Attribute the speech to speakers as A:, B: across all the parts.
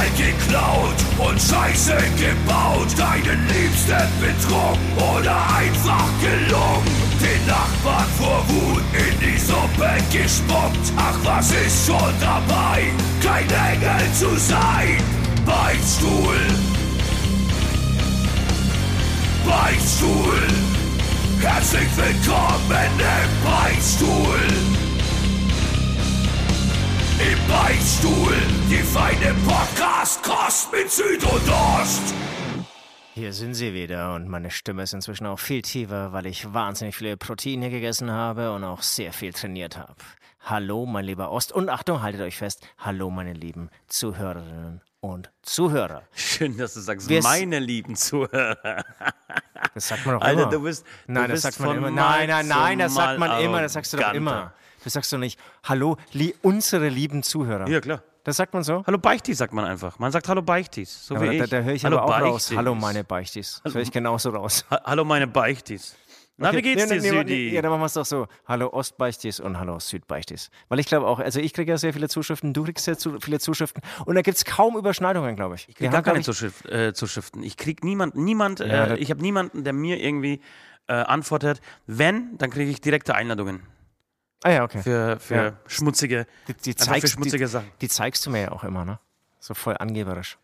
A: mal geklaut und Scheiße gebaut. Deinen Liebsten betrogen oder einfach gelungen. Den Nachbarn vor Wut in die Suppe gespuckt. Ach, was ist schon dabei, kein Engel zu sein? Beichtstuhl. Beichtstuhl. Herzlich willkommen im Beichtstuhl. Im Beichtstuhl, die feine Podcast-Kost mit Süd und Ost.
B: Hier sind sie wieder und meine Stimme ist inzwischen auch viel tiefer, weil ich wahnsinnig viele Proteine gegessen habe und auch sehr viel trainiert habe. Hallo, mein lieber Ost und Achtung, haltet euch fest. Hallo, meine lieben Zuhörerinnen und Zuhörer.
C: Schön, dass du sagst,
B: Wir-
C: meine lieben Zuhörer.
B: Das sagt man doch
C: Alter,
B: immer.
C: du bist- du
B: nein, das sagt man immer. Nein, nein, nein, das sagt man immer. Das sagst du doch immer. Das sagst du nicht. Hallo, li unsere lieben Zuhörer.
C: Ja, klar.
B: Das sagt man so?
C: Hallo Beichtis sagt man einfach. Man sagt Hallo Beichtis, so
B: Aber
C: wie
B: da,
C: ich.
B: da höre ich
C: Hallo
B: aber auch raus.
C: Beichtis.
B: Hallo, meine Beichtis. Das höre ich genauso raus.
C: Ha Hallo meine Beichtis. Na, wie geht's
B: Nee,
C: dir,
B: nee, nee,
C: Südi?
B: Ja, dann machen wir es doch so. Hallo Ostbeichtis und hallo Südbeichtis. Weil ich glaube auch, also ich kriege ja sehr viele Zuschriften, du kriegst sehr zu, viele Zuschriften und da gibt es kaum Überschneidungen, glaube ich.
C: Ich krieg gar keine Zuschrift, äh, Zuschriften. Ich krieg niemanden, niemand,
B: Ja,
C: äh, ich habe niemanden, der mir irgendwie äh, antwortet. Wenn, dann kriege ich direkte Einladungen
B: Ah ja, okay.
C: für, für
B: Ja.
C: schmutzige,
B: Die, die,
C: für schmutzige
B: die,
C: Sachen.
B: die zeigst du mir ja auch immer, ne? So voll angeberisch.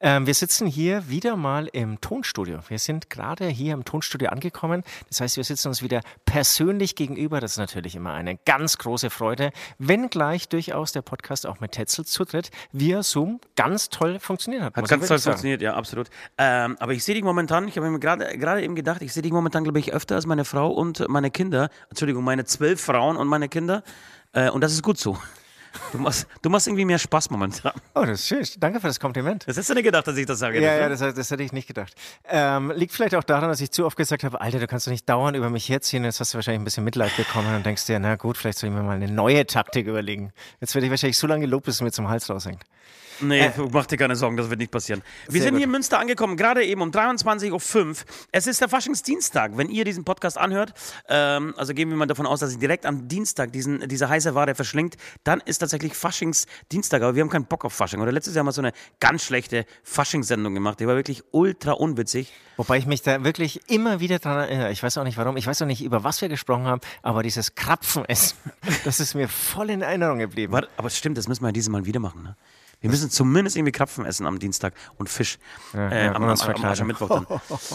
B: Ähm, wir sitzen hier wieder mal im Tonstudio. Wir sind gerade hier im Tonstudio angekommen. Das heißt, wir sitzen uns wieder persönlich gegenüber. Das ist natürlich immer eine ganz große Freude, wenngleich durchaus der Podcast auch mit Tetzel zutritt, via Zoom ganz toll funktioniert hat.
C: Hat ganz toll
B: sagen.
C: funktioniert, ja, absolut. Ähm, aber ich sehe dich momentan, ich habe mir gerade gerade eben gedacht, ich sehe dich momentan, glaube ich, öfter als meine Frau und meine Kinder. Entschuldigung, meine zwölf Frauen und meine Kinder. Äh, und das ist gut so. Du machst, du machst irgendwie mehr Spaß momentan.
B: Oh, das ist schön. Danke für das Kompliment.
C: Das hast du nicht gedacht, dass ich das sage.
B: Ja,
C: ne?
B: ja, das, das hätte ich nicht gedacht. Ähm, liegt vielleicht auch daran, dass ich zu oft gesagt habe, Alter, du kannst doch nicht dauernd über mich herziehen. Jetzt hast du wahrscheinlich ein bisschen Mitleid bekommen und denkst dir, na gut, vielleicht soll ich mir mal eine neue Taktik überlegen. Jetzt werde ich wahrscheinlich so lange gelobt, bis es mir zum Hals raushängt.
C: Nee, mach dir keine Sorgen, das wird nicht passieren. Wir
B: Äh.
C: Sind
B: gut.
C: hier in Münster angekommen, gerade eben um 23.05 Uhr. Es ist der Faschingsdienstag. Wenn ihr diesen Podcast anhört, ähm, also gehen wir mal davon aus, dass ihr direkt am Dienstag diesen, diese heiße Ware verschlingt, dann ist tatsächlich Faschingsdienstag. Aber wir haben keinen Bock auf Fasching. Oder letztes Jahr haben wir so eine ganz schlechte Faschingssendung gemacht. Die war wirklich ultra unwitzig.
B: Wobei ich mich da wirklich immer wieder dran erinnere. Ich weiß auch nicht warum, ich weiß auch nicht, über was wir gesprochen haben, aber dieses Krapfenessen, das ist mir voll in Erinnerung geblieben.
C: Warte, aber stimmt, das müssen wir ja dieses Mal wieder machen. Ne? Wir müssen zumindest irgendwie Krapfen essen am Dienstag und Fisch äh,
B: ja,
C: am, am, am. Aschermittwoch dann.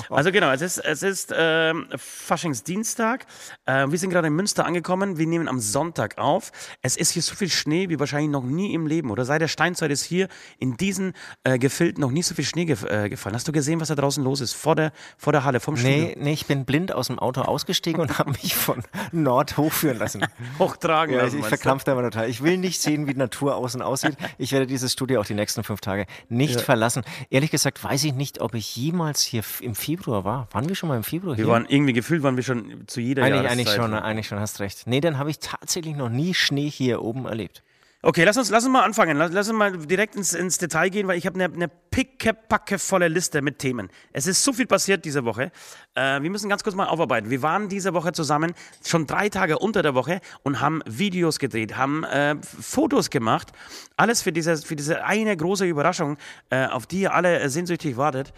C: Also genau, es ist, es ist ähm, Faschingsdienstag. Äh, wir sind gerade in Münster angekommen. Wir nehmen am Sonntag auf. Es ist hier so viel Schnee wie wahrscheinlich noch nie im Leben. Oder seit der Steinzeit ist hier in diesen äh, Gefilden noch nie so viel Schnee gef äh, gefallen. Hast du gesehen, was da draußen los ist? Vor der, vor der Halle, vom Studio.
B: Nee, nee, ich bin blind aus dem Auto ausgestiegen und habe mich von Nord hochführen lassen.
C: Hochtragen
B: Ja, ich,
C: lassen,
B: ich
C: meinst du?
B: verkrampfe da immer total. Ich will nicht sehen, wie die Natur außen aussieht. Ich werde dieses Studio auch die nächsten fünf Tage nicht verlassen. Ehrlich gesagt weiß ich nicht, ob ich jemals hier im Februar war. Waren wir schon mal im Februar
C: Wir
B: hier?
C: waren irgendwie gefühlt, waren wir schon zu jeder
B: eigentlich,
C: Jahreszeit.
B: eigentlich schon, eigentlich schon, hast recht. Nee, dann habe ich tatsächlich noch nie Schnee hier oben erlebt.
C: Okay, lass uns, lass uns mal anfangen. Lass, lass uns mal direkt ins, ins Detail gehen, weil ich habe eine, eine pickepackevolle Liste mit Themen. Es ist so viel passiert diese Woche. Äh, wir müssen ganz kurz mal aufarbeiten. Wir waren diese Woche zusammen, schon drei Tage unter der Woche und haben Videos gedreht, haben äh, Fotos gemacht. Alles für diese, für diese eine große Überraschung, äh, auf die ihr alle sehnsüchtig wartet.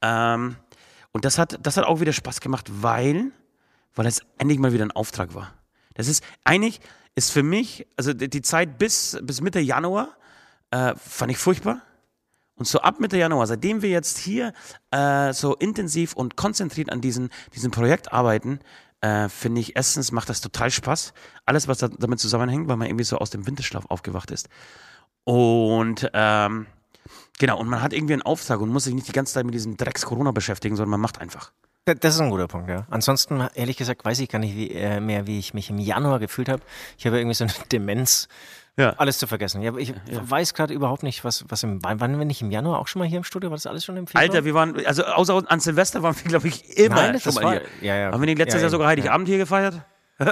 C: Ähm, und das hat, das hat auch wieder Spaß gemacht, weil, weil es endlich mal wieder ein Auftrag war. Das ist eigentlich ist für mich, also die, Zeit bis, bis Mitte Januar äh, fand ich furchtbar. Und so ab Mitte Januar, seitdem wir jetzt hier äh, so intensiv und konzentriert an diesem diesem Projekt arbeiten, äh, finde ich, erstens macht das total Spaß. Alles, was da, damit zusammenhängt, weil man irgendwie so aus dem Winterschlaf aufgewacht ist. Und ähm, genau, und man hat irgendwie einen Auftrag und muss sich nicht die ganze Zeit mit diesem Drecks-Corona beschäftigen, sondern man macht einfach.
B: Da- Das ist ein guter Punkt, ja. Ansonsten, ehrlich gesagt, weiß ich gar nicht wie, äh, mehr, wie ich mich im Januar gefühlt habe. Ich habe irgendwie so eine Demenz,
C: Ja.
B: alles zu vergessen. Ich, ich weiß gerade überhaupt nicht, was, was im, wann, wann bin ich im Januar auch schon mal hier im Studio? War das alles schon im Februar?
C: Alter, wir waren, also außer an Silvester waren wir, glaube ich, immer
B: Nein,
C: schon mal
B: war-
C: hier.
B: ja, ja.
C: Haben wir nicht letztes
B: Ja,
C: Jahr sogar Heiligabend hier gefeiert?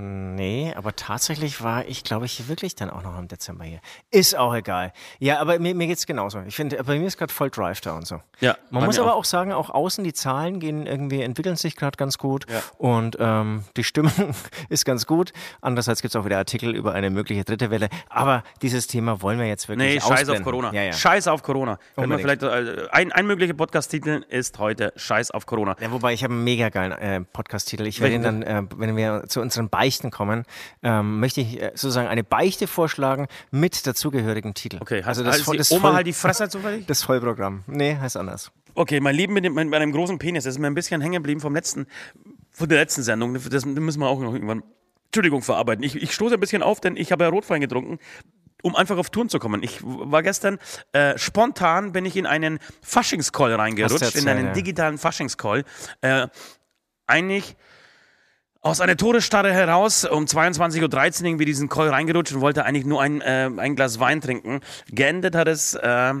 B: Nee, aber tatsächlich war ich, glaube ich, wirklich dann auch noch im Dezember hier. Ist auch egal. Ja, aber mir, mir geht es genauso. Ich finde, bei mir ist gerade voll Drive da und so.
C: Ja,
B: Man muss aber
C: auch.
B: auch sagen, auch außen die Zahlen gehen irgendwie, entwickeln sich gerade ganz gut
C: Ja.
B: und ähm, die Stimmung ist ganz gut. Andererseits gibt es auch wieder Artikel über eine mögliche dritte Welle. Aber dieses Thema wollen wir jetzt wirklich
C: Nee, scheiß auf. Corona.
B: Ja, ja.
C: Scheiß auf Corona. Können wir vielleicht, äh, ein, ein möglicher Podcast-Titel ist heute Scheiß auf Corona.
B: Ja, wobei ich habe einen mega geilen äh, Podcast-Titel. Ich werde ihn dann, äh, wenn wir zu unseren Beichten kommen, ähm, möchte ich äh, sozusagen eine Beichte vorschlagen mit dazugehörigem Titel.
C: Okay,
B: also das,
C: das,
B: voll- das,
C: Oma
B: voll,
C: halt die Fresse zufällig?
B: das Vollprogramm. Nee, heißt anders.
C: Okay, mein Leben mit, dem, mit einem großen Penis, das ist mir ein bisschen hängen geblieben vom letzten, von der letzten Sendung. Das müssen wir auch noch irgendwann, Entschuldigung, verarbeiten. Ich, ich stoße ein bisschen auf, denn ich habe ja Rotwein getrunken, um einfach auf Touren zu kommen. Ich war gestern, äh, spontan bin ich in einen Faschingscall reingerutscht, in einen digitalen Faschingscall. Äh, eigentlich aus einer Todesstarre heraus um 22.13 Uhr irgendwie diesen Call reingerutscht und wollte eigentlich nur ein, äh, ein Glas Wein trinken. Geendet hat es äh,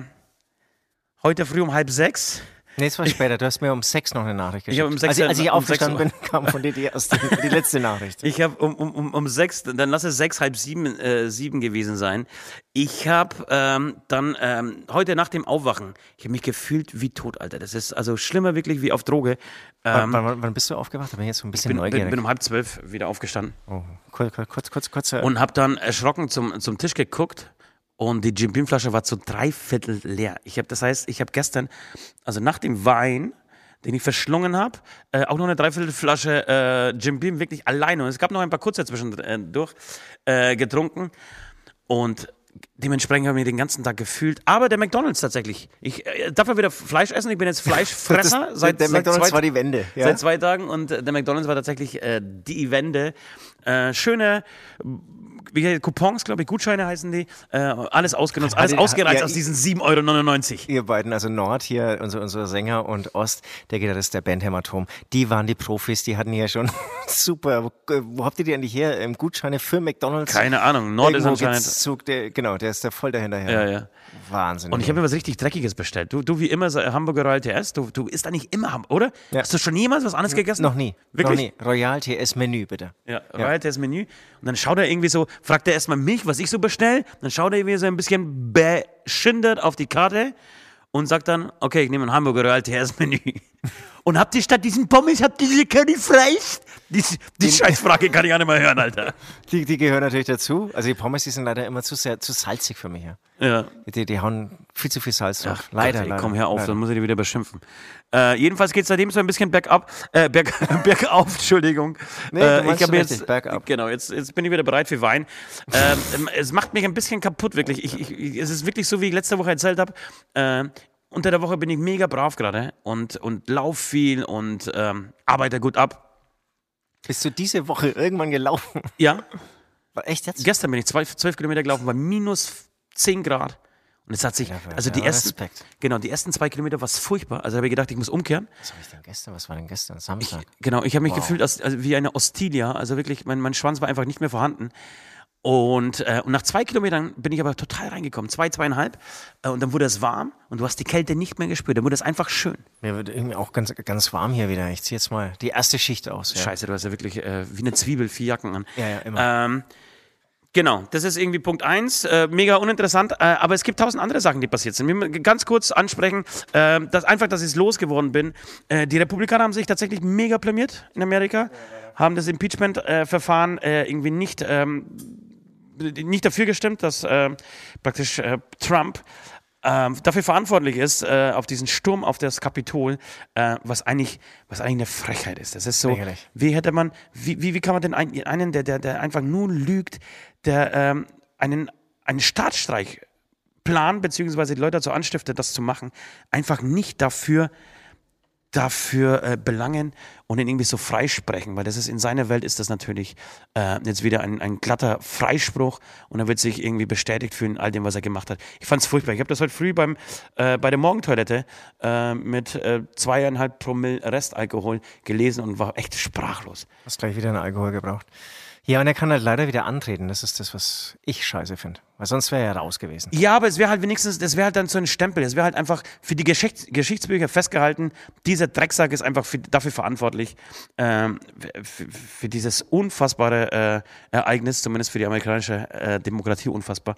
C: heute früh um halb sechs.
B: Nee, es war später. Du hast mir um sechs noch eine Nachricht geschickt.
C: habe um sechs-
B: als, ich- als ich
C: um
B: aufgestanden bin, kam von dir die, erste, die letzte Nachricht.
C: Ich habe um, um, um, sechs, dann lass es sechs, halb sieben, äh, sieben gewesen sein. Ich habe ähm, dann ähm, heute nach dem Aufwachen, ich habe mich gefühlt wie tot, Alter. Das ist also schlimmer wirklich wie auf Droge.
B: wann,
C: Ähm,
B: wann, wann bist du aufgewacht? Da bin ich jetzt so ein bisschen
C: bin,
B: neugierig.
C: bin, bin um halb zwölf wieder aufgestanden
B: oh, kurz, kurz, kurz, kurz.
C: und habe dann erschrocken zum, zum Tisch geguckt und die Jim Beam Flasche war zu drei Viertel leer. Ich habe, das heißt, ich habe gestern, also nach dem Wein, den ich verschlungen habe, äh, auch noch eine Dreiviertelflasche äh, Jim Beam wirklich alleine. Und es gab noch ein paar kurze zwischendurch äh, getrunken. Und dementsprechend habe ich mich den ganzen Tag gefühlt. Aber der McDonalds tatsächlich. Ich äh, darf ja wieder Fleisch essen. Ich bin jetzt Fleischfresser
B: das,
C: seit,
B: der
C: seit
B: McDonalds
C: zwei,
B: war die Wende. Ja?
C: seit zwei Tagen. Und äh, der McDonalds war tatsächlich äh, die Wende. Äh, schöne wie Coupons, glaube ich, Gutscheine heißen die. Äh, alles ausgenutzt, alles
B: Hatte-
C: ausgereizt
B: ja,
C: aus diesen 7,99 Euro.
B: Ihr beiden, also Nord hier, unser, unser Sänger und Ost, der Gitarrist der Band Hämatom, die waren die Profis, die hatten ja schon super. Wo, habt ihr die eigentlich her? Ähm, Gutscheine für McDonalds?
C: Keine Ahnung, Nord ist
B: Irgendwo
C: anscheinend.
B: gibt's Zug, der, genau, der ist da voll dahinterher.
C: Ja, ja.
B: Wahnsinn.
C: Und ich habe mir was richtig Dreckiges bestellt. Du, du wie immer, Hamburger Royal TS, du, du isst eigentlich immer Hamburger, oder?
B: Ja.
C: Hast du schon jemals was anderes gegessen?
B: noch nie.
C: Wirklich?
B: Noch nie. Royal TS Menü, bitte.
C: Ja, Royal TS Menü. Und dann schaut er irgendwie so, fragt er erstmal mich, was ich so bestelle. Dann schaut er irgendwie so ein bisschen beschindert auf die Karte und sagt dann, okay, ich nehme ein Hamburger Royal TS Menü. Und habt ihr statt diesen Pommes, habt ihr diese Curry Fleisch? Die, die Scheißfrage kann ich auch nicht mehr hören, Alter.
B: Die, die gehören natürlich dazu. Also die Pommes, die sind leider immer zu sehr, zu salzig für mich. Ja.
C: Ja.
B: Die, die hauen viel zu viel Salz drauf.
C: Ach,
B: leider,
C: Gott,
B: leider.
C: Komm, hör auf,
B: leider.
C: dann muss ich dir wieder beschimpfen. Äh, jedenfalls geht es seitdem so ein bisschen bergab, äh, berg, bergauf, Entschuldigung.
B: Nee,
C: äh, ich habe jetzt,
B: bergab.
C: genau, jetzt, jetzt bin ich wieder bereit für Wein. ähm, es macht mich ein bisschen kaputt, wirklich. Ich, ich, ich, es ist wirklich so, wie ich letzte Woche erzählt habe. Äh, unter der Woche bin ich mega brav gerade und, und lauf viel und ähm, arbeite gut ab.
B: Bist du diese Woche irgendwann gelaufen?
C: Ja,
B: War Echt jetzt?
C: gestern bin ich zwei, zwölf Kilometer gelaufen, bei minus 10 Grad. Und es hat sich, also die
B: ja,
C: ersten,
B: Respekt.
C: genau, die ersten zwei Kilometer war es furchtbar. Also habe ich gedacht, ich muss umkehren.
B: Was habe ich denn gestern? Was war denn gestern? Samstag.
C: Genau, ich habe mich
B: Wow.
C: gefühlt als, also wie eine Ostilia, also wirklich, mein, mein Schwanz war einfach nicht mehr vorhanden. Und, äh, und nach zwei Kilometern bin ich aber total reingekommen, zwei, zweieinhalb. Äh, und dann wurde es warm und du hast die Kälte nicht mehr gespürt. Dann wurde es einfach schön.
B: Mir wird irgendwie auch ganz, ganz warm hier wieder. Ich ziehe jetzt mal die erste Schicht aus. Ja.
C: Scheiße, du hast ja wirklich äh, wie eine Zwiebel vier Jacken an.
B: Ja, ja, immer.
C: Ähm, genau, das ist irgendwie Punkt eins. Äh, mega uninteressant, äh, aber es gibt tausend andere Sachen, die passiert sind. Wir ganz kurz ansprechen, äh, dass einfach, dass ich losgeworden bin. Äh, die Republikaner haben sich tatsächlich mega blamiert in Amerika, haben das Impeachment-Verfahren äh, irgendwie nicht, ähm, nicht dafür gestimmt, dass äh, praktisch äh, Trump ähm, dafür verantwortlich ist, äh, auf diesen Sturm auf das Kapitol, äh, was, eigentlich, was eigentlich eine Frechheit ist. Das ist so,
B: Lächerlich.
C: wie hätte man, wie, wie, wie kann man denn einen, einen der, der, der einfach nur lügt, der ähm, einen, einen Staatsstreich plant, beziehungsweise die Leute dazu anstiftet, das zu machen, einfach nicht dafür dafür äh, belangen und ihn irgendwie so freisprechen, weil das ist in seiner Welt ist das natürlich äh, jetzt wieder ein, ein glatter Freispruch und er wird sich irgendwie bestätigt fühlen all dem, was er gemacht hat. Ich fand es furchtbar. Ich habe das heute früh beim äh, bei der Morgentoilette äh, mit äh, zweieinhalb Promille Restalkohol gelesen und war echt sprachlos.
B: Hast gleich wieder einen Alkohol gebraucht. Ja, und er kann halt leider wieder antreten. Das ist das, was ich scheiße finde. Weil sonst wäre er raus gewesen.
C: Ja, aber es wäre halt wenigstens, das wäre halt dann so ein Stempel. Es wäre halt einfach für die Geschichts Geschichtsbücher festgehalten, dieser Drecksack ist einfach für, dafür verantwortlich, ähm, für, für, dieses unfassbare äh, Ereignis, zumindest für die amerikanische äh, Demokratie unfassbar.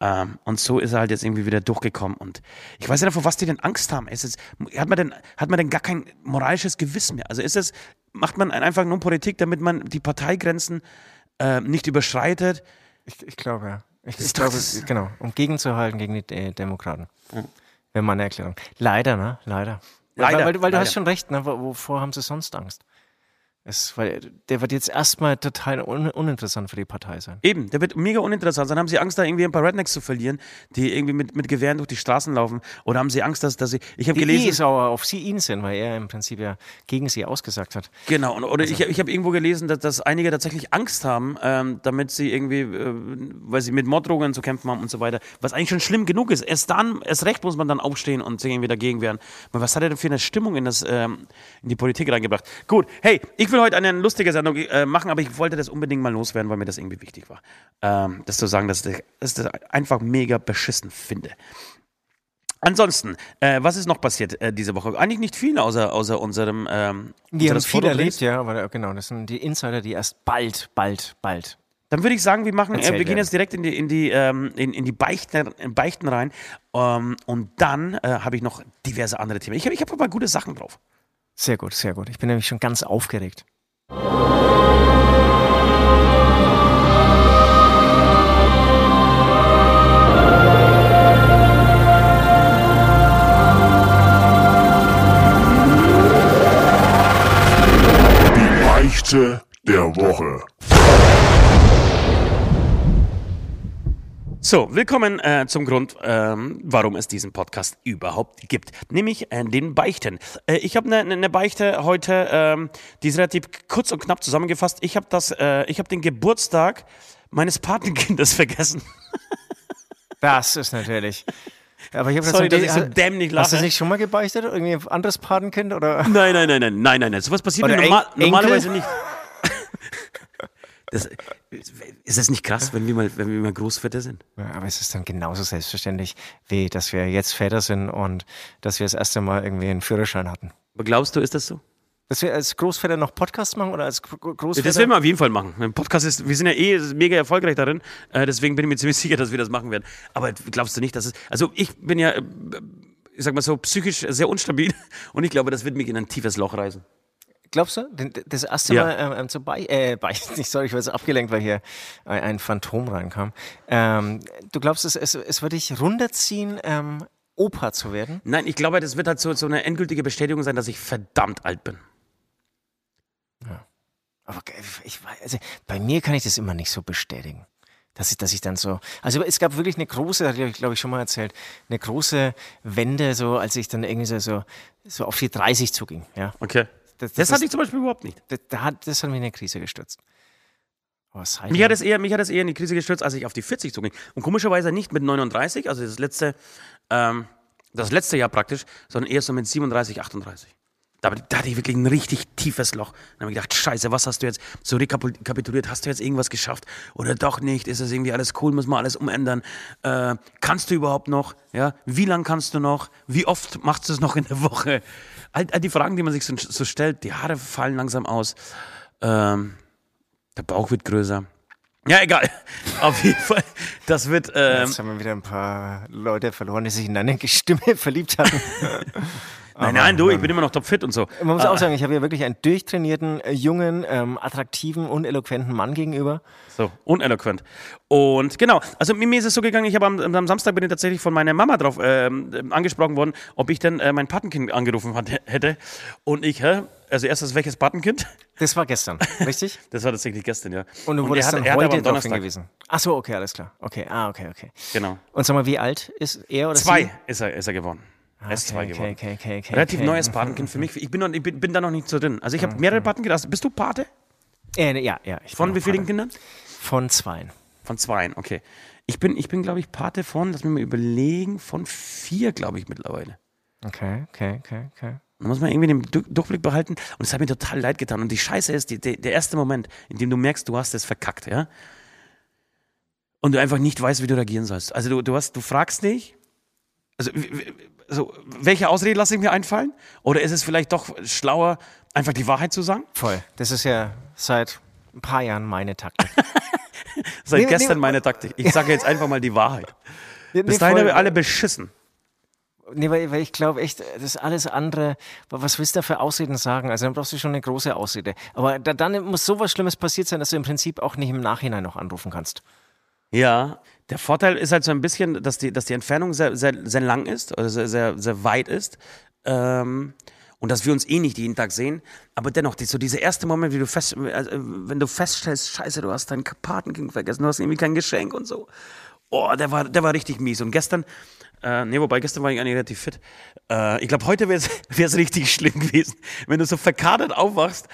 C: Ähm, und so ist er halt jetzt irgendwie wieder durchgekommen. Und ich weiß nicht, vor was die denn Angst haben. Ist es, hat, man denn, hat man denn gar kein moralisches Gewissen mehr? Also ist es, macht man einfach nur Politik, damit man die Parteigrenzen äh, nicht überschreitet?
B: Ich, ich glaube, ja. Ich, ich glaube, genau, um gegenzuhalten gegen die äh, Demokraten. Mhm. Wäre meine Erklärung. Leider, ne? Leider. Leider. Weil, weil, weil du hast schon recht, ne? Wovor haben sie sonst Angst? Es, weil der wird jetzt erstmal total un uninteressant für die Partei sein.
C: Eben, der wird mega uninteressant sein. Haben sie Angst, da irgendwie ein paar Rednecks zu verlieren, die irgendwie mit, mit Gewehren durch die Straßen laufen? Oder haben sie Angst, dass, dass sie. Ich habe gelesen.
B: Die sauer auf sie ihn sind, weil er im Prinzip ja gegen sie ausgesagt hat.
C: Genau, oder also. ich, ich habe irgendwo gelesen, dass, dass einige tatsächlich Angst haben, ähm, damit sie irgendwie, äh, weil sie mit Morddrohungen zu kämpfen haben und so weiter. Was eigentlich schon schlimm genug ist. Erst dann, erst recht muss man dann aufstehen und sich irgendwie dagegen wehren. Aber was hat er denn für eine Stimmung in, das, ähm, in die Politik reingebracht? Gut, hey, ich will heute eine lustige Sendung äh, machen, aber ich wollte das unbedingt mal loswerden, weil mir das irgendwie wichtig war. Ähm, das zu sagen, dass ich das einfach mega beschissen finde. Ansonsten, äh, was ist noch passiert äh, diese Woche? Eigentlich nicht viel, außer, außer unserem. Ähm,
B: Wir haben viel erlebt, ja, aber genau, das sind die Insider, die erst bald, bald, bald.
C: Dann würde ich sagen, wir machen, äh, wir gehen jetzt direkt in die, in die, ähm, in, in die Beichten, in Beichten rein. Ähm, und dann äh, habe ich noch diverse andere Themen. Ich habe ich hab aber gute Sachen drauf.
B: Sehr gut, sehr gut. Ich bin nämlich schon ganz aufgeregt.
A: Der Woche.
C: So, willkommen äh, zum Grund, ähm, warum es diesen Podcast überhaupt gibt, nämlich äh, den Beichten. Äh, ich habe eine ne Beichte heute, ähm, die ist relativ kurz und knapp zusammengefasst. Ich habe das, äh, ich habe den Geburtstag meines Patenkindes vergessen.
B: Das ist natürlich.
C: Aber ich habe Sorry, dass ich so dämlich lache.
B: Hast du nicht schon mal gebeichtet? Irgendwie ein anderes Patenkind? Oder?
C: Nein, nein, nein, nein, nein, nein, nein. Sowas passiert mir normal, normalerweise nicht. Das, ist das nicht krass, wenn wir mal, wenn wir mal Großväter sind?
B: Ja, aber es ist dann genauso selbstverständlich, wie dass wir jetzt Väter sind und dass wir das erste Mal irgendwie einen Führerschein hatten.
C: Aber glaubst du, ist das so?
B: Dass wir als Großväter noch Podcasts machen oder als Großväter?
C: Das werden wir auf jeden Fall machen. Ein Podcast ist, wir sind ja eh mega erfolgreich darin, äh, deswegen bin ich mir ziemlich sicher, dass wir das machen werden. Aber glaubst du nicht, dass es, also ich bin ja, ich sag mal so, psychisch sehr unstabil und ich glaube, das wird mich in ein tiefes Loch reißen.
B: Glaubst du? Das erste ja. Mal ähm, ähm, zu bei, äh, bei, nicht, sorry, ich war jetzt abgelenkt, weil hier ein, ein Phantom reinkam. Ähm, du glaubst, es, es, es würde dich runterziehen, ähm, Opa zu werden?
C: Nein, ich glaube, das wird halt so, so eine endgültige Bestätigung sein, dass ich verdammt alt bin.
B: Ja. Aber ich, also, bei mir kann ich das immer nicht so bestätigen. Dass ich, dass ich dann so. Also es gab wirklich eine große, habe ich glaube ich schon mal erzählt, eine große Wende, so als ich dann irgendwie so, so, so auf die 30 zuging. Ja.
C: Okay. Das, das, das hatte ich zum Beispiel überhaupt nicht.
B: Das, das, hat, das hat mich in eine Krise gestürzt.
C: Mich hat, es eher, mich hat es eher in die Krise gestürzt, als ich auf die 40 zuging. Und komischerweise nicht mit 39, also das letzte, ähm, das letzte Jahr praktisch, sondern eher so mit 37, 38. Da, da hatte ich wirklich ein richtig tiefes Loch. Dann habe ich gedacht, scheiße, was hast du jetzt so rekapituliert? Hast du jetzt irgendwas geschafft? Oder doch nicht? Ist das irgendwie alles cool? Muss man alles umändern? Äh, kannst du überhaupt noch? Ja? Wie lange kannst du noch? Wie oft machst du es noch in der Woche? All, all die Fragen, die man sich so, so, stellt, die Haare fallen langsam aus. Ähm, der Bauch wird größer. Ja, egal. Auf jeden Fall. Das wird.
B: Ähm, Jetzt haben wir wieder ein paar Leute verloren, die sich in eine Stimme verliebt hatten.
C: Nein, nein, du, ich bin immer noch topfit und so.
B: Man muss auch ah. sagen, ich habe ja wirklich einen durchtrainierten, äh, jungen, ähm, attraktiven, uneloquenten Mann gegenüber.
C: So, uneloquent. Und genau, also mir ist es so gegangen, ich habe am, am, Samstag bin ich tatsächlich von meiner Mama drauf äh, angesprochen worden, ob ich denn äh, mein Patenkind angerufen hat, hätte. Und ich, hä? Also erstes, welches Patenkind?
B: Das war gestern, richtig?
C: das war tatsächlich gestern, ja.
B: Und du wurdest und er hat, dann heute darauf hingewiesen. Ach so, okay, alles klar. Okay, ah, okay, okay.
C: Genau.
B: Und sag mal, wie alt ist er oder
C: Zwei
B: sie?
C: ist er, ist er geworden.
B: Okay, S2 geworden. Okay, okay, okay,
C: Relativ neues Patenkind für mich. Ich bin, noch, ich bin, bin da noch nicht so drin. Also ich habe mehrere Patenkinder. Bist du Pate?
B: Äh, ja, ja.
C: von wie vielen Kindern?
B: Von zweien.
C: Von zweien, okay. Ich bin, ich bin glaube ich, Pate von, lass mich mal überlegen, von vier, glaube ich, mittlerweile.
B: Okay, okay, okay, okay.
C: Da muss man irgendwie den Du- Durchblick behalten. Und es hat mir total leid getan. Und die Scheiße ist, die, die, der erste Moment, in dem du merkst, du hast es verkackt, ja. Und du einfach nicht weißt, wie du reagieren sollst. Also du, du hast, du fragst nicht, also, so, welche Ausrede lasse ich mir einfallen? Oder ist es vielleicht doch schlauer, einfach die Wahrheit zu sagen?
B: Voll. Das ist ja seit ein paar Jahren meine Taktik.
C: Seit
B: Nee,
C: gestern
B: nee.
C: meine Taktik. Ich sage jetzt einfach mal die Wahrheit.
B: Nee,
C: Bis dahin haben wir alle beschissen.
B: Nee, weil, weil ich glaube echt, das alles andere, was willst du da für Ausreden sagen? Also dann brauchst du schon eine große Ausrede. Aber da, dann muss sowas Schlimmes passiert sein, dass du im Prinzip auch nicht im Nachhinein noch anrufen kannst.
C: Ja, der Vorteil ist halt so ein bisschen, dass die, dass die Entfernung sehr, sehr, sehr lang ist oder sehr, sehr, sehr weit ist. Ähm, und dass wir uns eh nicht jeden Tag sehen. Aber dennoch, die, so dieser erste Moment, wie du fest, also, wenn du feststellst, scheiße, du hast dein Patenkind vergessen, du hast irgendwie kein Geschenk und so. Oh, der war, der war richtig mies. Und gestern, äh, nee, wobei gestern war ich eigentlich relativ fit. Äh, ich glaube, heute wäre es richtig schlimm gewesen, wenn du so verkadert aufwachst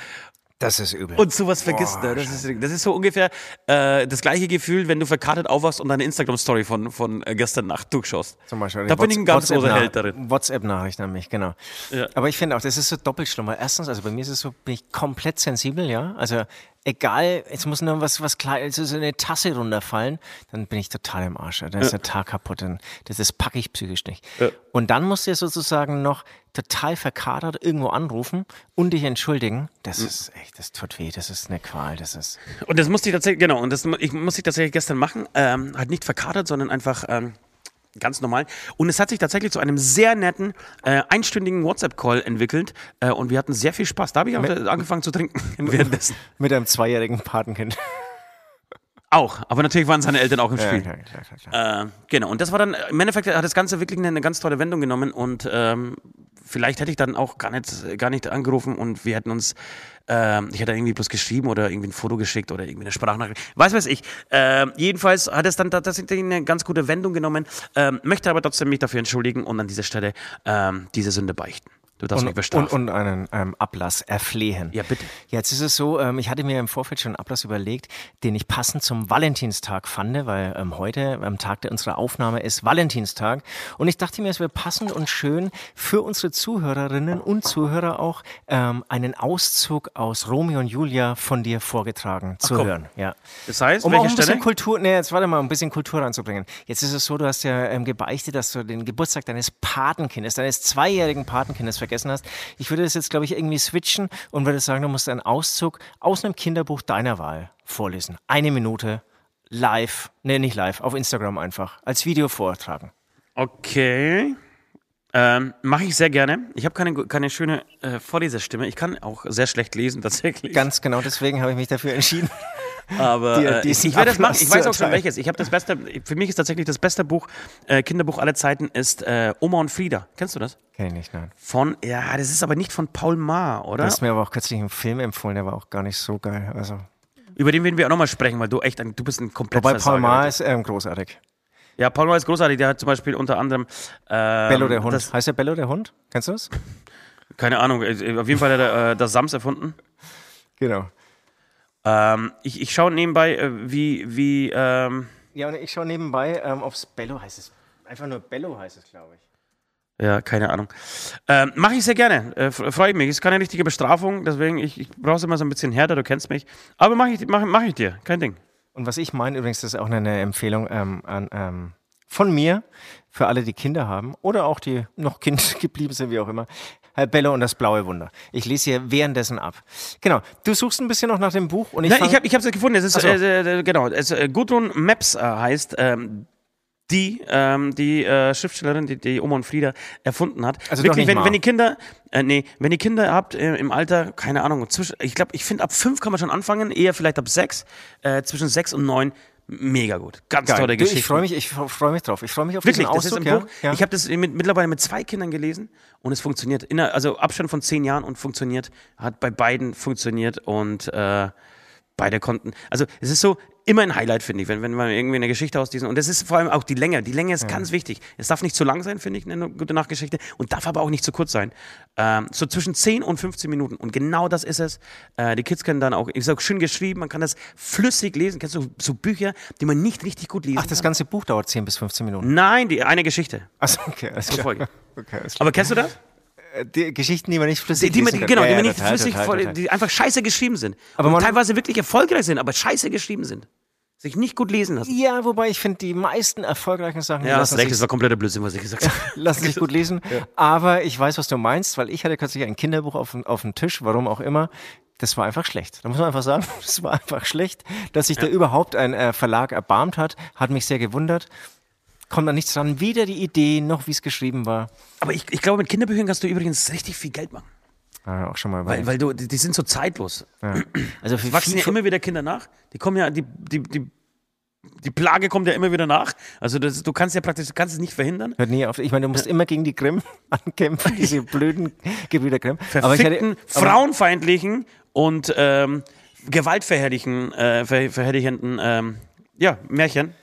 B: Das ist übel.
C: und sowas vergisst. Ne? Das, ist, das ist so ungefähr äh, das gleiche Gefühl, wenn du verkartet aufwachst und deine Instagram-Story von, von äh, gestern Nacht durchschaust.
B: Zum Beispiel.
C: Da bin ich ein ganz großer Held darin.
B: WhatsApp-Nachricht an mich, genau.
C: Ja.
B: Aber ich finde auch, das ist so doppelt schlimm. weil Erstens, also bei mir ist es so, bin ich komplett sensibel, ja. Also egal, jetzt muss nur was, was klar, also so eine Tasse runterfallen, dann bin ich total im Arsch. Dann ist der Tag kaputt. Dann, das, das packe ich psychisch nicht.
C: Ja.
B: Und dann musst du ja sozusagen noch total verkadert irgendwo anrufen und dich entschuldigen. Das
C: Hm.
B: ist echt, das tut weh, das ist eine Qual, das ist.
C: Und das musste ich tatsächlich, genau, und das ich musste ich tatsächlich gestern machen. Ähm, halt nicht verkatert, sondern einfach ähm, ganz normal. Und es hat sich tatsächlich zu einem sehr netten, äh, einstündigen WhatsApp-Call entwickelt. Äh, und wir hatten sehr viel Spaß. Da habe ich auch äh, angefangen zu trinken währenddessen.
B: Mit einem zweijährigen Patenkind.
C: Auch, aber natürlich waren seine Eltern auch im
B: Ja,
C: Spiel.
B: klar, klar, klar, klar.
C: Äh, genau, und das war dann, im Endeffekt hat das Ganze wirklich eine, eine ganz tolle Wendung genommen und ähm, vielleicht hätte ich dann auch gar nicht, gar nicht angerufen und wir hätten uns, ähm, ich hätte irgendwie bloß geschrieben oder irgendwie ein Foto geschickt oder irgendwie eine Sprachnachricht, weiß weiß ich. Ähm, jedenfalls hat es dann tatsächlich eine ganz gute Wendung genommen, ähm, möchte aber trotzdem mich dafür entschuldigen und an dieser Stelle ähm, diese Sünde beichten. Du darfst mich
B: Und,
C: bestrafen.
B: und, und einen ähm, Ablass erflehen.
C: Ja, bitte.
B: Jetzt ist es so, ähm, ich hatte mir im Vorfeld schon einen Ablass überlegt, den ich passend zum Valentinstag fand, weil ähm, heute, am Tag der unserer Aufnahme, ist Valentinstag. Und ich dachte mir, es wäre passend und schön für unsere Zuhörerinnen und Zuhörer auch ähm, einen Auszug aus Romeo und Julia von dir vorgetragen zu
C: komm.
B: hören. Ja.
C: das heißt,
B: Um auch ein bisschen
C: Stelle?
B: Kultur, nee, jetzt warte mal, um ein bisschen Kultur reinzubringen. Jetzt ist es so, du hast ja ähm, gebeichtet, dass du den Geburtstag deines Patenkindes, deines zweijährigen Patenkindes vergessen hast. Ich würde das jetzt, glaube ich, irgendwie switchen und würde sagen, du musst einen Auszug aus einem Kinderbuch deiner Wahl vorlesen. Eine Minute live, nee, nicht live, auf Instagram einfach, als Video vortragen.
C: Okay. Ähm, Mache ich sehr gerne. Ich habe keine, keine schöne äh, Vorleserstimme. Ich kann auch sehr schlecht lesen, tatsächlich.
B: Ganz genau deswegen habe ich mich dafür entschieden.
C: Aber
B: dir
C: äh, ich,
B: diesen
C: ich werde das machen. Ich weiß auch schon welches. Ich habe das beste. Für mich ist tatsächlich das beste Buch, äh, Kinderbuch aller Zeiten, ist äh, Oma und Frieda. Kennst du das?
B: Kenn ich nicht, nein.
C: Von, ja, das ist aber nicht von Paul Maar,
B: Du
C: oder?
B: hast mir aber auch kürzlich einen Film empfohlen, der war auch gar nicht so geil. Also,
C: Über den werden wir auch nochmal sprechen, weil du echt, ein, du bist ein komplett
B: wobei Paul Maar ist ähm, großartig.
C: Ja, Paul Maar ist großartig. Der hat zum Beispiel unter anderem. Ähm,
B: Bello der Hund.
C: Das,
B: heißt der Bello der Hund? Kennst du das?
C: keine Ahnung. äh, Auf jeden Fall hat er äh, das Sams erfunden.
B: Genau.
C: Ähm, ich, ich schaue nebenbei, äh, wie, wie, ähm,
B: Ja, und ich schaue nebenbei, ähm, es Bello heißt. Es. Einfach nur Bello heißt es, glaube ich.
C: Ja, keine Ahnung. Ähm, Mache ich sehr gerne. Äh, Freue ich mich. Ist keine richtige Bestrafung, deswegen ich, ich brauche es immer so ein bisschen härter, du kennst mich. Aber mache ich, mach, mach ich dir, kein Ding.
B: Und was ich meine, übrigens, das ist auch eine Empfehlung ähm, an, ähm, von mir für alle, die Kinder haben oder auch die noch Kind geblieben sind, wie auch immer. Herr Bello und das blaue Wunder. Ich lese hier währenddessen ab. Genau. Du suchst ein bisschen noch nach dem Buch und ich,
C: Nein, ich habe ich es gefunden. Es ist,
B: so.
C: äh, äh, genau, es, äh, Gudrun Maps äh, heißt, ähm, die ähm, die äh, Schriftstellerin, die, die Oma und Frieda erfunden hat.
B: Also
C: Wirklich, wenn, wenn die Kinder, äh, nee, wenn die Kinder habt äh, im Alter, keine Ahnung, zwischen, ich glaube, ich finde ab fünf kann man schon anfangen, eher vielleicht ab sechs, äh, zwischen sechs und neun, mega gut. Ganz
B: Geil.
C: tolle Geschichte.
B: ich freue mich, ich freue mich drauf. Ich freue mich auf
C: Wirklich,
B: diesen
C: das ist ein? Buch.
B: Ja.
C: Ich habe das mit, mittlerweile mit zwei Kindern gelesen und es funktioniert. In also Abstand von zehn Jahren und funktioniert. Hat bei beiden funktioniert und äh, beide konnten. Also es ist so immer ein Highlight, finde ich, wenn, wenn man irgendwie eine Geschichte aus diesen. Und das ist vor allem auch die Länge. Die Länge ist ganz wichtig. Es darf nicht zu lang sein, finde ich, eine gute Nachtgeschichte. Und darf aber auch nicht zu kurz sein. Ähm, so zwischen 10 und 15 Minuten. Und genau das ist es. Äh, die Kids können dann auch, ist auch schön geschrieben, man kann das flüssig lesen. Kennst du so Bücher, die man nicht richtig gut lesen
B: Ach, das
C: kann?
B: ganze Buch dauert 10 bis 15 Minuten.
C: Nein, die eine Geschichte.
B: Achso, okay, alles
C: Pro
B: klar.
C: Folge.
B: Okay, alles klar.
C: Aber kennst du das?
B: die Geschichten, die man nicht flüssig
C: Die, die
B: lesen kann.
C: genau,
B: Ja,
C: die man
B: ja,
C: nicht
B: total,
C: flüssig,
B: total,
C: voll-
B: total.
C: die einfach scheiße geschrieben sind.
B: Aber
C: teilweise wirklich erfolgreich sind, aber scheiße geschrieben sind. Sich nicht gut lesen lassen.
B: Ja, wobei ich finde, die meisten erfolgreichen Sachen
C: Ja, hast
B: lassen,
C: recht,
B: sich,
C: das war kompletter Blödsinn, was ich gesagt habe.
B: lassen sich gut lesen. Aber ich weiß, was du meinst, weil ich hatte kürzlich ein Kinderbuch auf, dem- auf dem Tisch, warum auch immer. Das war einfach schlecht. Da muss man einfach sagen, das war einfach schlecht. Dass sich da überhaupt ein äh, Verlag erbarmt hat, hat mich sehr gewundert. Kommt da nichts dran, weder die Idee noch wie es geschrieben war.
C: Aber ich, ich glaube, mit Kinderbüchern kannst du übrigens richtig viel Geld machen.
B: Ah, auch schon mal
C: Weil, weil du, die, sind so zeitlos.
B: ja. Also für
C: Wachsen ja immer wieder Kinder nach. Die kommen ja, die, die, die, die Plage kommt ja immer wieder nach. Also das, du kannst ja praktisch, du kannst es nicht verhindern.
B: hört nie auf. Ich meine, du musst immer gegen die Grimm ankämpfen, diese blöden Gebrüder Grimm. Aber ich
C: Verfickten,
B: hatte,
C: frauenfeindlichen und ähm, gewaltverherrlichen, äh, ver, verherrlichenden ähm, ja, Märchen.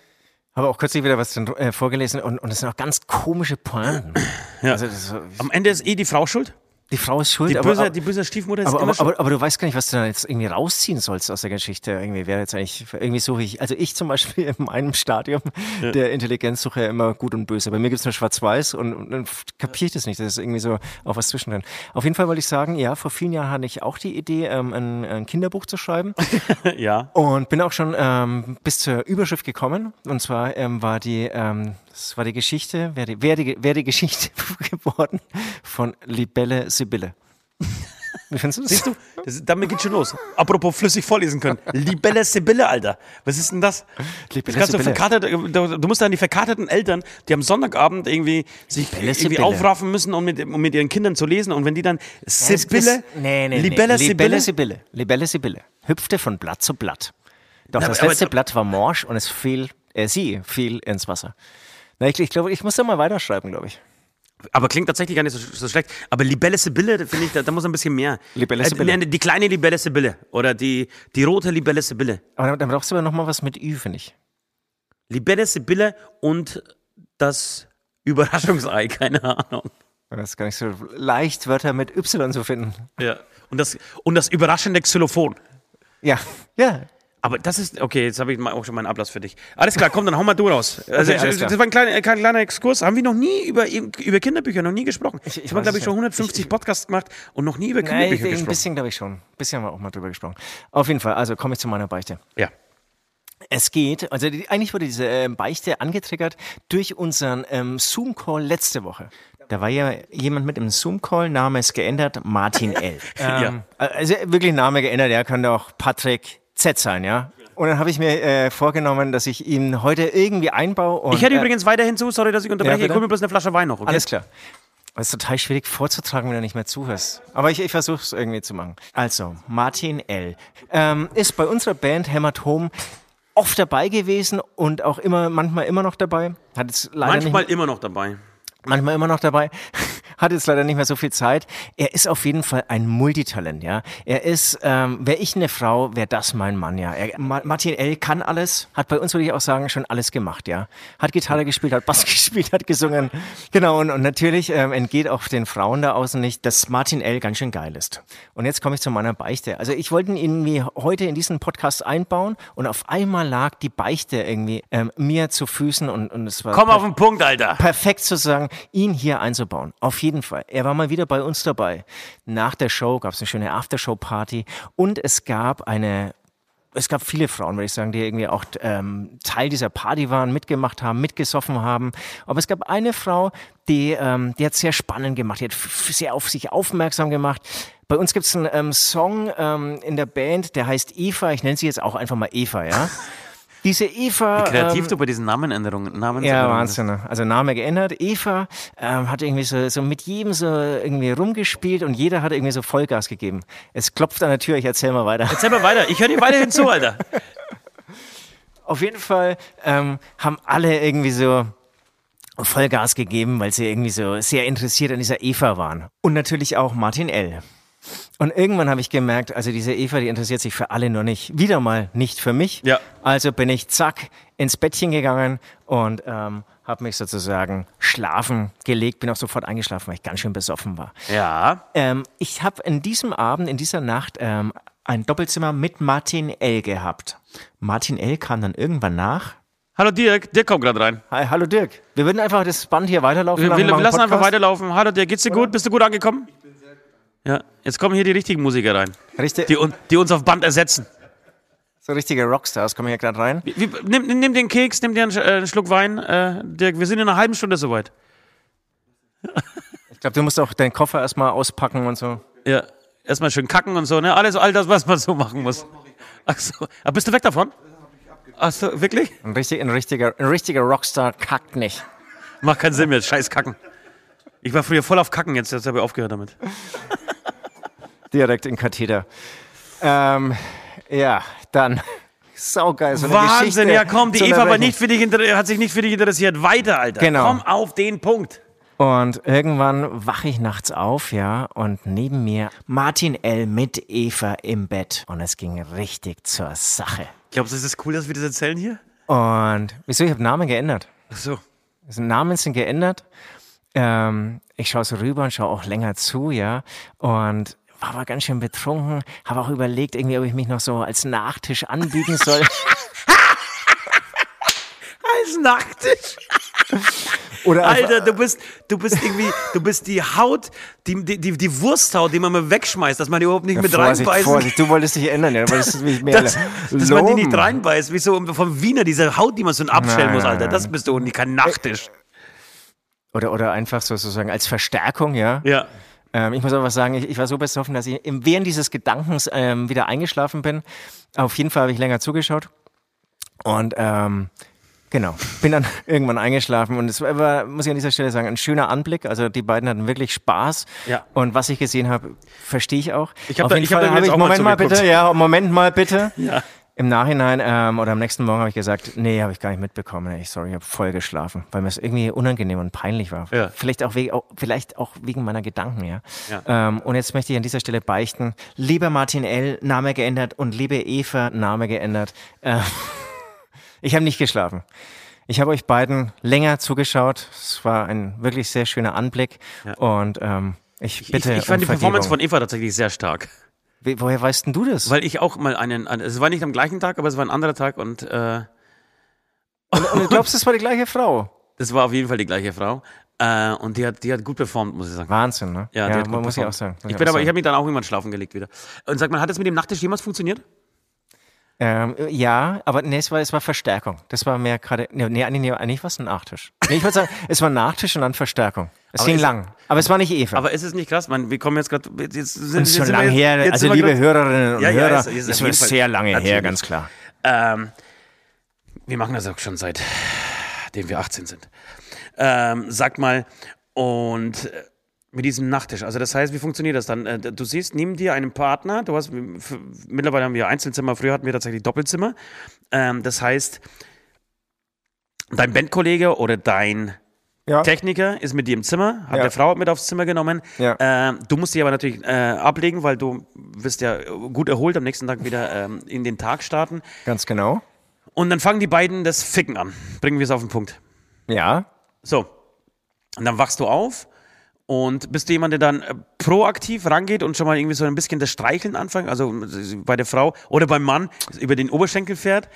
B: habe auch kürzlich wieder was drin, äh, vorgelesen und, es sind auch ganz komische Pointen.
C: Ja.
B: Also das,
C: Am Ende ist eh die Frau schuld.
B: Die Frau ist schuld,
C: Die
B: aber,
C: böse, die böse Stiefmutter ist
B: aber,
C: immer
B: aber,
C: schuld.
B: aber, aber du weißt gar nicht, was du da jetzt irgendwie rausziehen sollst aus der Geschichte. Irgendwie wäre jetzt eigentlich irgendwie wie ich. Also ich zum Beispiel in meinem Stadium der Intelligenzsuche ja immer gut und böse. Bei mir gibt es nur Schwarz-Weiß und, und dann kapiere ich das nicht. Das ist irgendwie so auch was zwischendrin. Auf jeden Fall wollte ich sagen, ja, vor vielen Jahren hatte ich auch die Idee, ähm, ein, ein Kinderbuch zu schreiben.
C: ja.
B: Und bin auch schon ähm, bis zur Überschrift gekommen. Und zwar ähm, war die, ähm, das war die Geschichte, wäre die, wär die, wär die Geschichte geworden von Libelle Sibylle. Wie findest du das?
C: Siehst du, das, damit geht schon los. Apropos flüssig vorlesen können. Libelle Sibylle, Alter. Was ist denn das?
B: Libelle
C: das du, du, musst an die verkaterten Eltern, die am Sonntagabend irgendwie sich irgendwie
B: Sibylle.
C: aufraffen müssen, um mit, um mit ihren Kindern zu lesen. Und wenn die dann Sibylle,
B: nee, nee,
C: Libelle
B: nee.
C: Sibylle,
B: Libelle Sibylle. Libelle Sibylle. Hüpfte von Blatt zu Blatt. Doch
C: Na,
B: das letzte
C: aber-
B: Blatt war morsch und es fiel, äh, sie fiel ins Wasser. Na, ich, ich glaube, ich muss da mal weiterschreiben, glaube ich.
C: aber klingt tatsächlich gar nicht so, so schlecht. Aber Libelle Sibylle, finde ich, da, da muss ein bisschen mehr.
B: Libelle Sibylle.
C: Äh, die kleine Libelle Sibylle oder die, die rote Libelle Sibylle.
B: Aber dann, dann brauchst du aber noch mal was mit Ü, finde ich.
C: Libelle Sibylle und das Überraschungsei, keine Ahnung.
B: Das ist gar nicht so leicht, Wörter mit Y zu finden.
C: Ja. Und das, und das überraschende Xylophon.
B: Ja, ja,
C: Aber das ist, okay, jetzt habe ich auch schon meinen Ablass für dich. Alles klar, komm, dann hau mal du raus. Also,
B: Okay,
C: das war ein kleiner, ein kleiner Exkurs. Haben wir noch nie über, über Kinderbücher noch nie gesprochen?
B: Ich- ich
C: Ich, habe, glaube ich, schon
B: nicht.
C: 150 Podcasts gemacht und noch nie über
B: Nein,
C: Kinderbücher
B: ein
C: gesprochen.
B: bisschen glaube ich schon. Ein bisschen haben wir auch mal drüber gesprochen. Auf jeden Fall, also komme ich zu meiner Beichte.
C: Ja.
B: Es geht, also die, eigentlich wurde diese ähm, Beichte angetriggert durch unseren ähm, Zoom-Call letzte Woche. Da war ja jemand mit im Zoom-Call, Name ist geändert, Martin L. ähm, Also wirklich Name geändert, er könnte auch Patrick Z sein, ja. Und dann habe ich mir äh, vorgenommen, dass ich ihn heute irgendwie einbaue. Und,
C: Ich hätte
B: äh,
C: übrigens weiterhin zu, sorry, dass ich unterbreche.
B: Ja,
C: ich hole mir bloß eine Flasche Wein noch, okay?
B: Alles klar. Es ist total schwierig vorzutragen, wenn du nicht mehr zuhörst. Aber ich, ich versuche es irgendwie zu machen. Also, Martin L. Ähm, ist bei unserer Band Hämatom oft dabei gewesen und auch immer, manchmal immer noch dabei. Hat jetzt leider
C: Manchmal
B: nicht,
C: immer noch dabei.
B: manchmal immer noch dabei. Hat jetzt leider nicht mehr so viel Zeit. Er ist auf jeden Fall ein Multitalent, ja. Er ist, ähm, wäre ich eine Frau, wäre das mein Mann, ja. Er, Ma Martin L. kann alles, hat bei uns, würde ich auch sagen, schon alles gemacht, ja. Hat Gitarre gespielt, hat Bass gespielt, hat gesungen. Genau, und, und natürlich ähm, entgeht auch den Frauen da außen nicht, dass Martin L. ganz schön geil ist. Und jetzt komme ich zu meiner Beichte. Also ich wollte ihn irgendwie heute in diesen Podcast einbauen und auf einmal lag die Beichte irgendwie ähm, mir zu Füßen und, und es war
C: Komm auf den Punkt, Alter.
B: perfekt sozusagen, ihn hier einzubauen. Auf jeden Fall. Er war mal wieder bei uns dabei. Nach der Show gab es eine schöne Aftershow-Party und es gab eine es gab viele Frauen, würde ich sagen, die irgendwie auch ähm, Teil dieser Party waren, mitgemacht haben, mitgesoffen haben. Aber es gab eine Frau, die, ähm, die hat sehr spannend gemacht, die hat sehr auf sich aufmerksam gemacht. Bei uns gibt es einen ähm, Song ähm, in der Band, der heißt Eva. Ich nenne sie jetzt auch einfach mal Eva, ja. Diese Eva.
C: Kreativ
B: ähm,
C: du bei diesen Namenänderungen. Namensänderungen
B: ja. Wahnsinn. Also Name geändert. Eva ähm, hat irgendwie so, so mit jedem so irgendwie rumgespielt und jeder hat irgendwie so Vollgas gegeben. Es klopft an der Tür, ich erzähl mal weiter.
C: Erzähl mal weiter. Ich höre dir weiterhin zu, Alter.
B: Auf jeden Fall ähm, haben alle irgendwie so Vollgas gegeben, weil sie irgendwie so sehr interessiert an dieser Eva waren. Und natürlich auch Martin L. Und irgendwann habe ich gemerkt, also diese Eva, die interessiert sich für alle nur nicht. Wieder mal nicht für mich.
C: Ja.
B: Also bin ich zack ins Bettchen gegangen und ähm, habe mich sozusagen schlafen gelegt, bin auch sofort eingeschlafen, weil ich ganz schön besoffen war.
C: Ja.
B: Ähm, ich habe in diesem Abend, in dieser Nacht ähm, ein Doppelzimmer mit Martin L. gehabt. Martin L. kam dann irgendwann nach.
C: Hallo Dirk, Dirk kommt gerade rein.
B: Hi, hallo Dirk. Wir würden einfach das Band hier weiterlaufen.
C: Wir,
B: lassen,
C: wir, lassen einfach
B: Podcast.
C: weiterlaufen. Hallo Dirk, geht's dir gut? Bist du gut angekommen? Ich bin. Ja, jetzt kommen hier die richtigen Musiker rein,
B: Richtig,
C: die, die uns auf Band ersetzen.
B: so richtige Rockstars kommen hier gerade rein.
C: Wie, wie, nimm, nimm den Keks, nimm dir einen, äh, einen Schluck Wein. Äh, Dirk, wir sind in einer halben Stunde soweit.
B: Ich glaube, du musst auch deinen Koffer erstmal auspacken und so.
C: Ja, erstmal schön kacken und so, ne? Alles, all das, was man so machen muss. Ach so. Aber bist du weg davon? Ach so, wirklich?
B: Ein, richtig, ein, richtiger, ein richtiger Rockstar kackt nicht.
C: Macht keinen Sinn mehr, scheiß Kacken. Ich war früher voll auf Kacken, jetzt, jetzt habe ich aufgehört damit.
B: Direkt in Katheter. Ähm, ja, dann. Saugeil. So
C: Wahnsinn,
B: Geschichte
C: ja komm, die Eva war nicht für dich, hat sich nicht für dich interessiert. Weiter, Alter.
B: Genau.
C: Komm auf den Punkt.
B: Und irgendwann wache ich nachts auf, ja, und neben mir Martin L. mit Eva im Bett. Und es ging richtig zur Sache.
C: Glaubst du, ist das cool, dass wir das erzählen hier?
B: Und wieso? Ich habe Namen geändert.
C: Ach so.
B: Also Namen sind geändert. Ähm, ich schaue so rüber und schaue auch länger zu, ja. Und war aber ganz schön betrunken. Habe auch überlegt, irgendwie, ob ich mich noch so als Nachtisch anbieten soll.
C: Als Nachttisch.
B: Oder
C: Alter, du bist, du bist irgendwie, du bist die Haut, die, die, die, Wursthaut, die man mal wegschmeißt, dass man die überhaupt nicht mit
B: Vorsicht,
C: reinbeißen
B: Vorsicht, du wolltest dich ändern, ja. Du wolltest mich mehr
C: Dass, dass man die nicht reinbeißt, wie so vom Wiener, diese Haut, die man so abstellen
B: Nein,
C: muss, Alter.
B: nein.
C: Das bist du und kein Nachttisch.
B: Oder, oder einfach so, sozusagen als Verstärkung, ja.
C: Ja.
B: Ähm, ich muss aber sagen, ich, ich war so besoffen, dass ich im, während dieses Gedankens ähm, wieder eingeschlafen bin. Auf jeden Fall habe ich länger zugeschaut. Und ähm, genau, bin dann irgendwann eingeschlafen. Und es war, muss ich an dieser Stelle sagen, ein schöner Anblick. Also die beiden hatten wirklich Spaß.
C: Ja.
B: Und was ich gesehen habe, verstehe ich auch.
C: Ich hab
B: Auf
C: da- ich hab
B: Fall
C: da
B: habe
C: jetzt
B: ich,
C: auch mal
B: Moment mal
C: zugeguckt.
B: bitte, ja, Moment mal bitte.
C: Ja.
B: Im Nachhinein ähm, oder am nächsten Morgen habe ich gesagt, nee, habe ich gar nicht mitbekommen. Ich sorry, ich habe voll geschlafen, weil mir es irgendwie unangenehm und peinlich war.
C: Ja.
B: Vielleicht auch wegen, vielleicht auch wegen meiner Gedanken, ja.
C: Ja.
B: Ähm, und jetzt möchte ich an dieser Stelle beichten: Lieber Martin L. Name geändert und liebe Eva Name geändert. Äh, ich habe nicht geschlafen. Ich habe euch beiden länger zugeschaut. Es war ein wirklich sehr schöner Anblick und ähm, ich bitte
C: ich, ich fand
B: um
C: die Performance von Eva tatsächlich sehr stark.
B: Woher weißt denn du das?
C: Weil ich auch mal einen, es war nicht am gleichen Tag, aber es war ein anderer Tag und äh,
B: und du glaubst, es war die gleiche Frau?
C: das war auf jeden Fall die gleiche Frau. Äh, und die hat, die hat gut performt, muss ich sagen.
B: Wahnsinn, ne?
C: Ja, gut
B: muss ich
C: performt.
B: auch sagen. Muss
C: Ich bin aber, ich
B: sagen.
C: habe mich dann auch irgendwann schlafen gelegt wieder. Und sag mal, hat das mit dem Nachttisch jemals funktioniert?
B: Ähm, ja, aber nee, es war, es war Verstärkung. Das war mehr gerade. Nee, nee, nee, eigentlich war es ein Nachtisch. Nee, ich würde sagen, es war Nachtisch und dann Verstärkung. Es
C: Aber
B: ging
C: ist-
B: lang. Aber es war nicht Eva.
C: Aber ist es nicht krass? Man, wir kommen jetzt gerade. Jetzt, jetzt, sind- jetzt
B: schon
C: sind
B: lang her.
C: jetzt
B: Also, liebe Hörerinnen und
C: Ja, ja,
B: Hörer,
C: ist- ist auf
B: es war sehr lange her,
C: natürlich.
B: ganz klar.
C: Ähm, wir machen das auch schon seit, dem wir 18 sind. Ähm, sag mal, und äh, mit diesem Nachttisch, also das heißt, wie funktioniert das dann? Äh, Du siehst neben dir einen Partner, du hast, mittlerweile haben wir Einzelzimmer, früher hatten wir tatsächlich Doppelzimmer. Ähm, das heißt, dein Bandkollege oder dein
B: Ja.
C: Techniker ist mit dir im Zimmer, hat
B: Ja.
C: der Frau mit aufs Zimmer genommen.
B: Ja.
C: Ähm, du musst dich aber natürlich äh, ablegen, weil du wirst ja gut erholt am nächsten Tag wieder ähm, in den Tag starten.
B: Ganz genau.
C: Und dann fangen die beiden das Ficken an. Bringen wir es auf den Punkt.
B: Ja.
C: So. Und dann wachst du auf und bist du jemand, der dann äh, proaktiv rangeht und schon mal irgendwie so ein bisschen das Streicheln anfängt, also äh, bei der Frau oder beim Mann über den Oberschenkel fährt?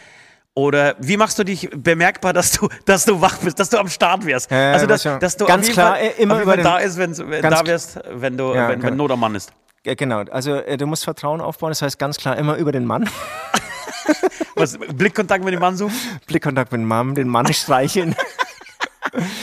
C: Oder wie machst du dich bemerkbar, dass du, dass du wach bist, dass du am Start wärst?
B: Ja,
C: also, dass, dass du
B: Ganz klar,
C: Fall,
B: äh, immer über den-
C: da, ist, wenn, da wärst, wenn, du,
B: Ja,
C: wenn, wenn. Not am Mann ist.
B: Ja, genau. Also du musst Vertrauen aufbauen. Das heißt ganz klar immer über den Mann.
C: Was, Blickkontakt mit dem Mann suchen,
B: Blickkontakt mit dem Mann, den Mann streicheln.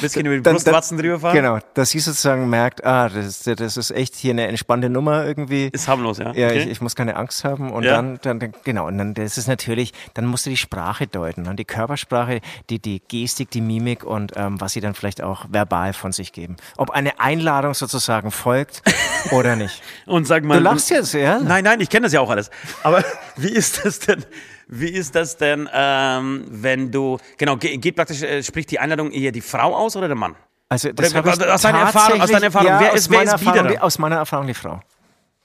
C: bisschen über die
B: Dann-
C: Brustwarzen drüber fahren.
B: Genau, dass sie sozusagen merkt, ah, das, ist- das ist echt hier eine entspannte Nummer irgendwie.
C: Ist harmlos, ja.
B: Ja,
C: Okay.
B: ich, ich muss keine Angst haben und
C: Ja.
B: dann, dann, dann, genau, und dann, das ist natürlich, dann musst du die Sprache deuten, ne? die Körpersprache, die, die Gestik, die Mimik und ähm, was sie dann vielleicht auch verbal von sich geben. Ob eine Einladung sozusagen folgt oder nicht.
C: Und sag mal.
B: Du lachst jetzt, ja?
C: Nein, nein, ich kenne das ja auch alles. Aber wie ist das denn? Wie ist das denn, ähm, wenn du, genau, ge- geht praktisch, äh, spricht die Einladung eher die Frau aus oder der Mann?
B: Also das
C: Oder
B: hab ich
C: aus deiner Erfahrung- aus deiner Erfahrung,
B: ja,
C: wer
B: aus
C: ist- wer
B: meiner
C: ist
B: Erfahrung, die, aus meiner Erfahrung die Frau.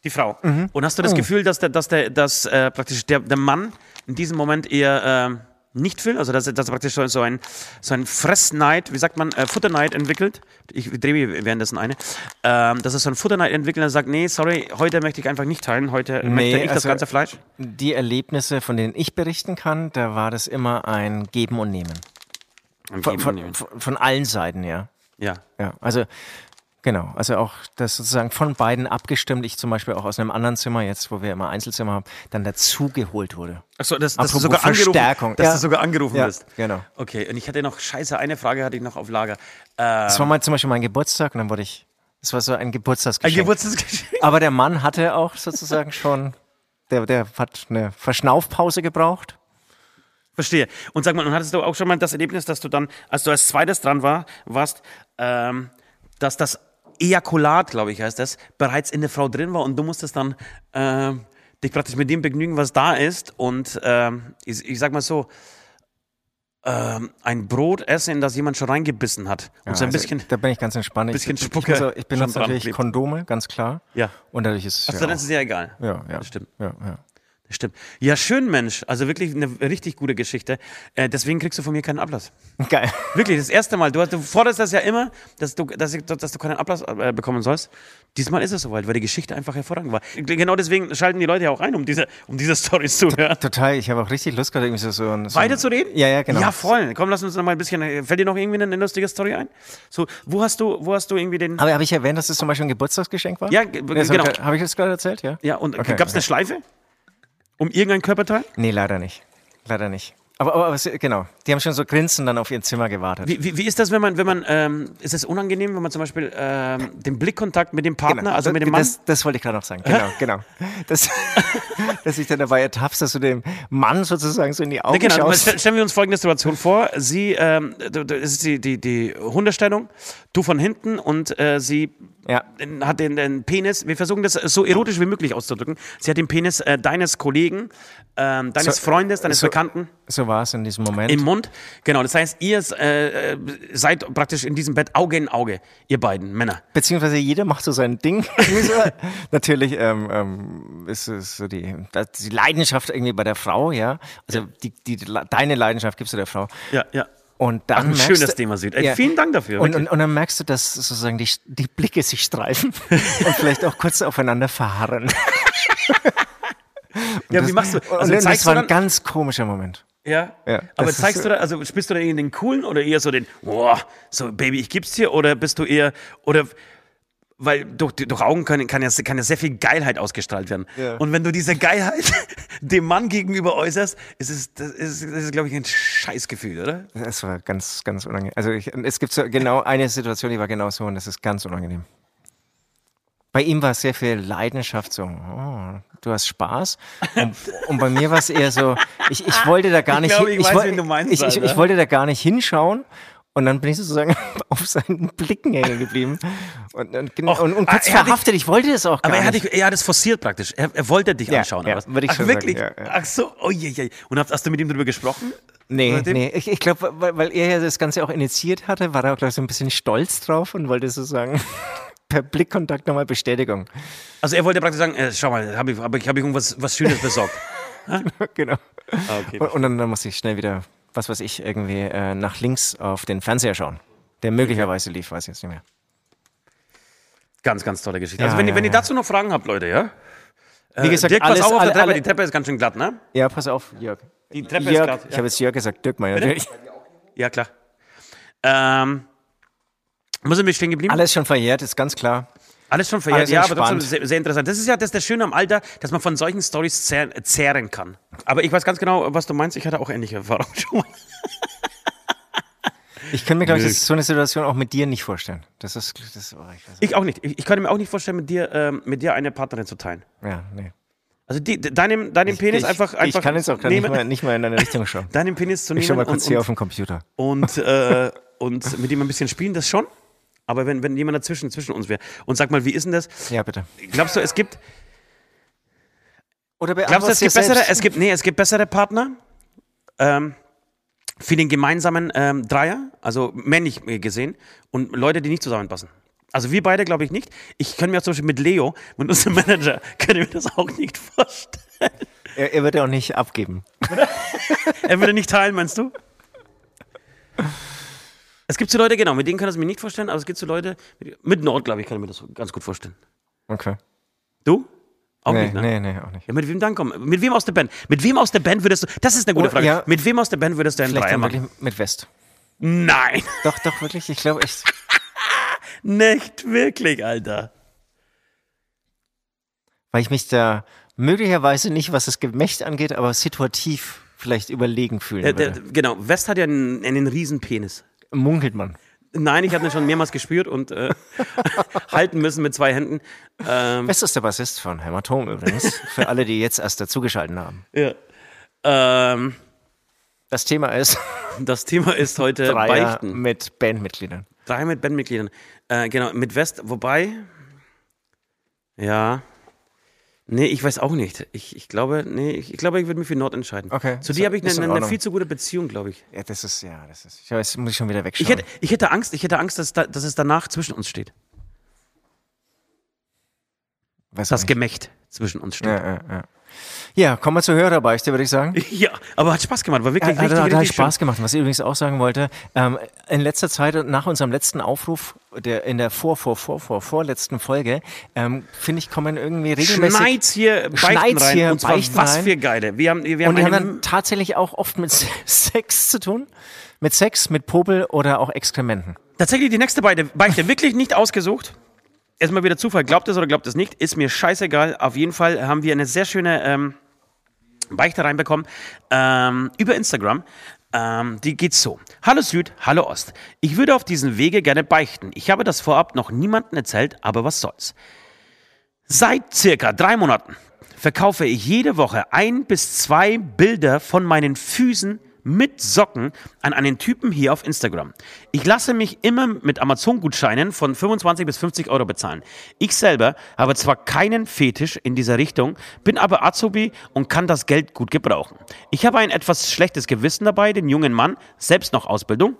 C: Die Frau.
B: Mhm.
C: Und hast du das Gefühl, dass der, dass der, dass äh, praktisch der, der Mann in diesem Moment eher ähm, nicht will, also dass er praktisch so, ein, so ein Fressneid, wie sagt man, äh, Futterneid entwickelt. Ich drehe mir währenddessen eine. Ähm, dass er so ein Futterneid entwickelt und sagt, nee, sorry, heute möchte ich einfach nicht teilen, heute möchte ich das
B: also
C: ganze Fleisch.
B: Die Erlebnisse, von denen ich berichten kann, da war das immer ein Geben und Nehmen.
C: Ein
B: Von,
C: Geben und
B: von,
C: Nehmen.
B: von, von allen Seiten, ja.
C: Ja.
B: Ja, also genau, also auch das sozusagen von beiden abgestimmt. Ich zum Beispiel auch aus einem anderen Zimmer, jetzt wo wir immer Einzelzimmer haben, dann dazugeholt wurde.
C: Achso, dass, dass du sogar
B: Verstärkung.
C: dass
B: Ja.
C: du sogar angerufen
B: Ja,
C: bist.
B: genau.
C: Okay, und ich hatte noch, scheiße, eine Frage hatte ich noch auf Lager. Äh,
B: Das war mal zum Beispiel mein Geburtstag und dann wurde ich, das war so ein
C: ein
B: Geburtstagsgeschenk.
C: Geburtstagsgeschenk.
B: Aber der Mann hatte auch sozusagen schon, der, der hat eine Verschnaufpause gebraucht.
C: Verstehe. Und sag mal, und hattest du auch schon mal das Erlebnis, dass du dann, als du als zweites dran war, warst, ähm, dass das Ejakulat, glaube ich, heißt das, bereits in der Frau drin war und du musstest dann ähm, dich praktisch mit dem begnügen, was da ist und ähm, ich, ich sag mal so, ähm, ein Brot essen, in das jemand schon reingebissen hat. Und so ein
B: also
C: bisschen.
B: Da bin ich ganz entspannt. Ich-
C: bisschen
B: ich,
C: Spucke
B: ich, auch- ich benutze natürlich. Kondome, ganz klar.
C: Ja.
B: Und dadurch ist es.
C: Also
B: ja,
C: dann ist es ja egal.
B: auch- ja, ja.
C: Das stimmt.
B: Ja, ja.
C: Das stimmt. Ja, schön, Mensch. Also wirklich eine richtig gute Geschichte. Äh, deswegen kriegst du von mir keinen Ablass.
B: Geil.
C: Wirklich, das erste Mal. Du, hast- du forderst das ja immer, dass du, dass, ich, dass du keinen Applaus äh, bekommen sollst. Diesmal ist es soweit, weil die Geschichte einfach hervorragend war. Genau deswegen schalten die Leute ja auch ein, um diese, um diese Storys zu hören.
B: Total, ich habe auch richtig Lust gerade irgendwie so, so ein. So
C: Weiter zu reden?
B: Ja, ja, genau.
C: Ja, voll. Komm, lass uns noch mal ein bisschen. Fällt dir noch irgendwie eine, eine lustige Story ein? So, wo hast du, wo hast du irgendwie den.
B: Aber habe ich erwähnt, dass es zum Beispiel ein Geburtstagsgeschenk war?
C: Ja,
B: Das
C: genau.
B: Habe ich, hab ich das gerade erzählt? Ja.
C: Ja, und
B: Okay,
C: gab es eine
B: okay.
C: Schleife? Um irgendein Körperteil?
B: Nee, leider nicht. Leider nicht. Aber, aber, aber genau, die haben schon so grinsend dann auf ihr Zimmer gewartet.
C: Wie, wie, wie ist das, wenn man, wenn man, ähm, ist es unangenehm, wenn man zum Beispiel ähm, den Blickkontakt mit dem Partner, also
B: das,
C: mit dem Mann?
B: Das, das wollte ich gerade noch sagen. Genau, genau. Das, dass ich dann dabei ertappst, dass du dem Mann sozusagen so in die Augen
C: Ja, genau,
B: schaust.
C: stell- stellen wir uns folgende Situation vor. Sie, ähm, es ist die, die, die Hundestellung, du von hinten und äh, sie
B: Ja.
C: hat den, den Penis, wir versuchen das so erotisch wie möglich auszudrücken, sie hat den Penis äh, deines Kollegen, ähm, deines
B: So-
C: Freundes, deines
B: so-
C: Bekannten
B: So war es in diesem Moment.
C: im Mund. Genau, das heißt, ihr äh, äh, seid praktisch in diesem Bett Auge in Auge, ihr beiden Männer.
B: Beziehungsweise jeder macht so sein Ding. Natürlich ähm, ähm, ist es so die, die Leidenschaft irgendwie bei der Frau, ja. Also die, die, deine Leidenschaft gibst du der Frau.
C: Ja, ja.
B: Und dann
C: Ach, ein schönes
B: du,
C: Thema, Süd. Ey, vielen Dank dafür,
B: Und, und, und dann merkst du, dass sozusagen die, die Blicke sich streifen und vielleicht auch kurz aufeinander verharren.
C: Ja, wie machst du? Also
B: das war
C: du
B: ein ganz komischer Moment.
C: ja?
B: Ja,
C: Aber
B: das ist
C: zeigst
B: so-
C: du da, also spielst du da irgendwie den coolen oder eher so den, boah, so Baby, ich gib's dir oder bist du eher, oder, weil durch, durch Augen kann, kann, ja, kann ja sehr viel Geilheit ausgestrahlt werden.
B: Ja.
C: Und wenn du diese Geilheit dem Mann gegenüber äußerst, ist es, das ist, das ist glaube ich, ein Scheißgefühl, oder?
B: Das war ganz, ganz unangenehm. Also ich, es gibt so genau eine Situation, die war genau so und das ist ganz unangenehm. Bei ihm war es sehr viel Leidenschaft, so, oh, du hast Spaß. Und, und bei mir war es eher so, ich, ich wollte da gar
C: Ich
B: nicht
C: glaube,
B: hin-
C: ich weiß,
B: woll-
C: wen du meinst,
B: ich, ich,
C: Alter.
B: ich wollte da gar nicht hinschauen. Und dann bin ich sozusagen auf seinen Blicken hängen geblieben. Und, und,
C: Och,
B: und, und
C: ah,
B: kurz
C: er
B: verhaftet, ich wollte das auch gar
C: Aber er hat,
B: nicht.
C: dich, er hat es forciert praktisch. Er, er wollte dich
B: Ja,
C: anschauen.
B: ja, würde ich
C: Ach,
B: schon
C: wirklich?
B: sagen, ja, ja.
C: Ach so, oh je, je. Und hast, hast du mit ihm darüber gesprochen?
B: Nee, nee. Ich, ich glaube, weil, weil er ja das Ganze auch initiiert hatte, war er auch, glaube ich, so ein bisschen stolz drauf und wollte sozusagen per Blickkontakt nochmal Bestätigung.
C: Also er wollte praktisch sagen, äh, schau mal, habe ich, hab ich, hab ich irgendwas was Schönes besorgt.
B: genau.
C: Ah, okay.
B: Und, und dann, dann musste ich schnell wieder, was weiß ich, irgendwie äh, nach links auf den Fernseher schauen. Der möglicherweise lief, weiß ich jetzt nicht mehr.
C: Ganz, ganz tolle Geschichte.
B: Ja,
C: also wenn, ihr
B: ja,
C: wenn ihr
B: ja.
C: dazu noch Fragen habt, Leute, ja?
B: Wie gesagt,
C: Dirk, pass
B: alles,
C: auf auf
B: alle,
C: der Treppe.
B: alle,
C: Die Treppe ist ganz schön glatt, ne?
B: Ja, pass auf, Jörg.
C: Die Treppe ist
B: Jörg,
C: glatt.
B: ich habe jetzt Jörg gesagt, Dirk mal natürlich.
C: ja klar. Ähm, wo sind wir stehen geblieben?
B: Alles schon verjährt, ist ganz klar.
C: Alles schon verjährt,
B: Alles
C: ja, aber trotzdem sehr, sehr interessant. Das ist ja das, das Schöne am Alter, dass man von solchen Stories zehr, zehren kann. Aber ich weiß ganz genau, was du meinst. Ich hatte auch ähnliche Erfahrungen schon mal.
B: Ich kann mir, glaube ich, so eine Situation auch mit dir nicht vorstellen. Das ist, das, oh, ich nicht.
C: Ich auch nicht. Ich, ich kann mir auch nicht vorstellen, mit dir, ähm, mit dir eine Partnerin zu teilen.
B: Ja, nee.
C: Also die, deinem, deinem Penis
B: ich,
C: einfach, einfach
B: ich kann jetzt auch gar nicht
C: nehmen,
B: mehr, nicht mehr in deine Richtung schauen.
C: deinen Penis zu
B: Ich schau
C: nehmen
B: mal kurz
C: und,
B: hier
C: und,
B: auf dem Computer.
C: und, äh, und mit ihm ein bisschen spielen, das schon. Aber wenn, wenn jemand dazwischen zwischen uns wäre und sag mal, wie ist denn das?
B: Ja, bitte.
C: Glaubst du, es gibt,
B: Oder
C: glaubst du, es gibt bessere, es gibt, nee, es gibt bessere Partner ähm, für den gemeinsamen ähm, Dreier, also männlich gesehen, und Leute, die nicht zusammenpassen. Also wir beide glaube ich nicht. Ich kann mir zum Beispiel mit Leo, mit unserem Manager, ich mir das auch nicht vorstellen.
B: er, er wird ja auch nicht abgeben.
C: Er würde nicht teilen, meinst du? Es gibt so Leute, genau, mit denen kann ich es mir nicht vorstellen, aber es gibt so Leute, mit- Nord, glaube ich, kann ich mir das ganz gut vorstellen.
B: Okay.
C: Du? Auch
B: nee,
C: nicht, ne?
B: nee, nee, auch nicht.
C: Ja, mit wem dann kommen? Mit wem aus der Band? Mit wem aus der Band würdest du, das ist eine gute
B: Oh,
C: Frage,
B: ja.
C: mit wem aus der Band würdest du einen
B: Vielleicht
C: Dreier machen?
B: mit West.
C: Nein,
B: Doch, doch, wirklich. Ich glaube echt.
C: nicht wirklich, Alter.
B: Weil ich mich da möglicherweise nicht, was das Gemächt angeht, aber situativ vielleicht überlegen fühlen
C: der,
B: würde.
C: genau, West hat ja einen, einen riesen Penis.
B: Munkelt man.
C: Nein, ich habe ihn schon mehrmals gespürt und äh, halten müssen mit zwei Händen. Ähm,
B: West ist der Bassist von Hämatom übrigens. Für alle, die jetzt erst dazugeschaltet haben.
C: ja. ähm,
B: Das Thema ist
C: das Thema ist heute
B: Dreier
C: Beichten.
B: mit Bandmitgliedern.
C: Drei mit Bandmitgliedern. Äh, genau, mit West, wobei. Ja. Nee, ich weiß auch nicht. Ich, ich glaube, nee, ich, ich glaube, ich würde mich für Nord entscheiden.
B: Okay,
C: Zu dir habe ich eine,
B: in
C: eine viel zu gute Beziehung, glaube ich.
B: Ja, das ist, ja, das ist. Ich weiß, muss ich schon wieder wegschauen.
C: Ich hätte, ich hätte Angst, ich hätte Angst, dass, da, dass es danach zwischen uns steht.
B: weiß
C: Das. Gemächt zwischen uns steht.
B: ja, ja, ja. Ja, kommen wir zur Hörerbeichte, würde ich sagen.
C: Ja, aber hat Spaß gemacht, war wirklich
B: Ja,
C: richtig,
B: hat,
C: richtig
B: hat Spaß gemacht. Was ich übrigens auch sagen wollte, ähm, in letzter Zeit, nach unserem letzten Aufruf, der in der vor, vor, vor, vor, vorletzten Folge, ähm, finde ich, kommen irgendwie regelmäßig.
C: Schneid's hier Beichten
B: Schneid's
C: rein.
B: hier
C: und zwar
B: Beichten
C: was
B: rein.
C: für geile. Wir haben, wir haben
B: und die haben dann tatsächlich auch oft mit Sex zu tun. Mit Sex, mit Popel oder auch Exkrementen.
C: tatsächlich die nächste Beichte, Beichte wirklich nicht ausgesucht. Erstmal wieder Zufall. Glaubt es oder glaubt es nicht, ist mir scheißegal. Auf jeden Fall haben wir eine sehr schöne ähm, Beichte reinbekommen ähm, über Instagram. Ähm, die geht so. Hallo Süd, hallo Ost. Ich würde auf diesem Wege gerne beichten. Ich habe das vorab noch niemandem erzählt, aber was soll's. Seit circa drei Monaten verkaufe ich jede Woche ein bis zwei Bilder von meinen Füßen mit Socken an einen Typen hier auf Instagram. Ich lasse mich immer mit Amazon-Gutscheinen von 25 bis 50 Euro bezahlen. Ich selber habe zwar keinen Fetisch in dieser Richtung, bin aber Azubi und kann das Geld gut gebrauchen. Ich habe ein etwas schlechtes Gewissen dabei, den jungen Mann, selbst noch Ausbildung,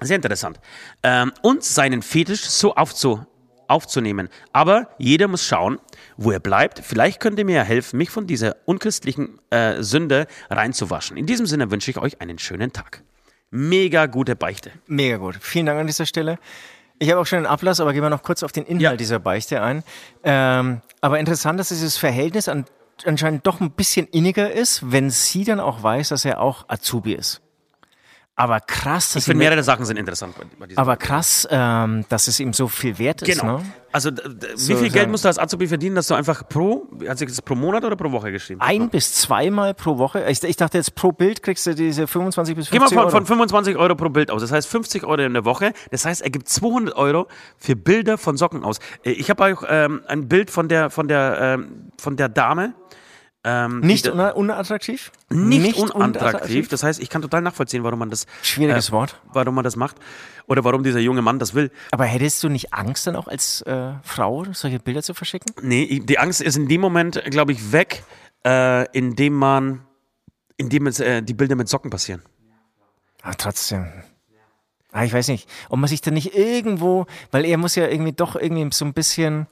C: sehr interessant. Ähm, und seinen Fetisch so aufzu, aufzunehmen. Aber jeder muss schauen, wo er bleibt. Vielleicht könnt ihr mir ja helfen, mich von dieser unchristlichen äh, Sünde reinzuwaschen. In diesem Sinne wünsche ich euch einen schönen Tag. Mega gute Beichte.
B: Mega gut. Vielen Dank an dieser Stelle. Ich habe auch schon einen Ablass, aber gehen wir noch kurz auf den Inhalt
C: Ja.
B: dieser Beichte ein. Ähm, aber interessant, dass dieses Verhältnis an, anscheinend doch ein bisschen inniger ist, wenn sie dann auch weiß, dass er auch Azubi ist. Aber krass, dass
C: Ich finde, mehrere Sachen sind interessant
B: aber krass, ähm, dass es ihm so viel wert ist.
C: Genau.
B: Ne?
C: Also, d- wie
B: So
C: viel Geld musst du als Azubi verdienen, dass du einfach pro, hat sich das pro Monat oder pro Woche geschrieben?
B: Ein bis zweimal pro Woche. Ich, ich dachte jetzt pro Bild kriegst du diese 25 bis
C: Geh mal
B: 50
C: von,
B: Euro.
C: von 25 Euro pro Bild aus. Das heißt 50 Euro in der Woche. Das heißt, er gibt 200 Euro für Bilder von Socken aus. Äh, Ich habe auch ähm, ein Bild von der, von der, ähm, von der Dame. Ähm, die
B: nicht una unattraktiv?
C: nicht, unattraktiv. Das heißt, ich kann total nachvollziehen, warum man das,
B: Schwieriges
C: äh,
B: Wort.
C: warum man das macht oder warum dieser junge Mann das will.
B: Aber hättest du nicht Angst dann auch als äh, Frau, solche Bilder zu verschicken?
C: Nee, die Angst ist in dem Moment, glaube ich, weg, äh, indem man, indem es, äh, die Bilder mit Socken passieren.
B: Aber trotzdem. Ah, ich weiß nicht, ob man sich dann nicht irgendwo, weil er muss ja irgendwie doch irgendwie so ein bisschen.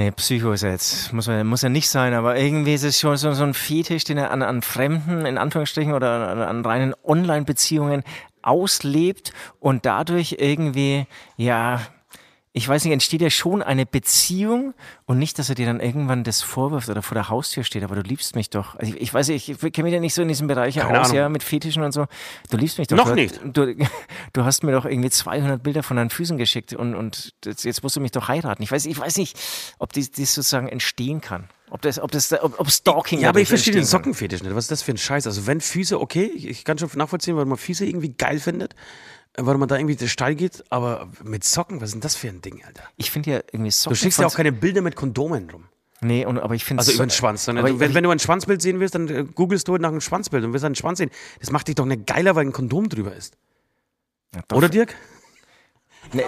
B: Nee, Psycho ist er jetzt, muss, er, muss er nicht sein, aber irgendwie ist es schon so, so ein Fetisch, den er an, an Fremden, in Anführungsstrichen, oder an, an reinen Online-Beziehungen auslebt und dadurch irgendwie, ja, ich weiß nicht, entsteht ja schon eine Beziehung und nicht, dass er dir dann irgendwann das vorwirft oder vor der Haustür steht, aber du liebst mich doch. Also ich, ich weiß nicht, ich kenne mich ja nicht so in diesem Bereich
C: Keine
B: aus,
C: Ahnung.
B: ja, mit Fetischen und so. Du liebst mich doch.
C: Noch
B: du,
C: nicht.
B: Du, du hast mir doch irgendwie 200 Bilder von deinen Füßen geschickt und, und das, jetzt musst du mich doch heiraten. Ich weiß, ich weiß nicht, ob dies, dies sozusagen entstehen kann. Ob das, ob das, ob, ob Stalking
C: Ja, aber ich verstehe den. Sockenfetisch nicht. Was ist das für ein Scheiß? Also wenn Füße, okay, ich, ich kann schon nachvollziehen, weil man Füße irgendwie geil findet, weil man da irgendwie Steil geht, aber mit Socken, was ist denn das für ein Ding, Alter?
B: Ich finde ja irgendwie Socken.
C: Du schickst ja auch keine Bilder mit Kondomen rum.
B: Nee, und, aber ich finde
C: Also über den Schwanz.
B: Aber
C: du, wenn, wenn du ein Schwanzbild sehen willst, dann äh, googelst du nach einem Schwanzbild und willst einen Schwanz sehen. Das macht dich doch nicht geiler, weil ein Kondom drüber ist.
B: Ja.
C: Oder Dirk?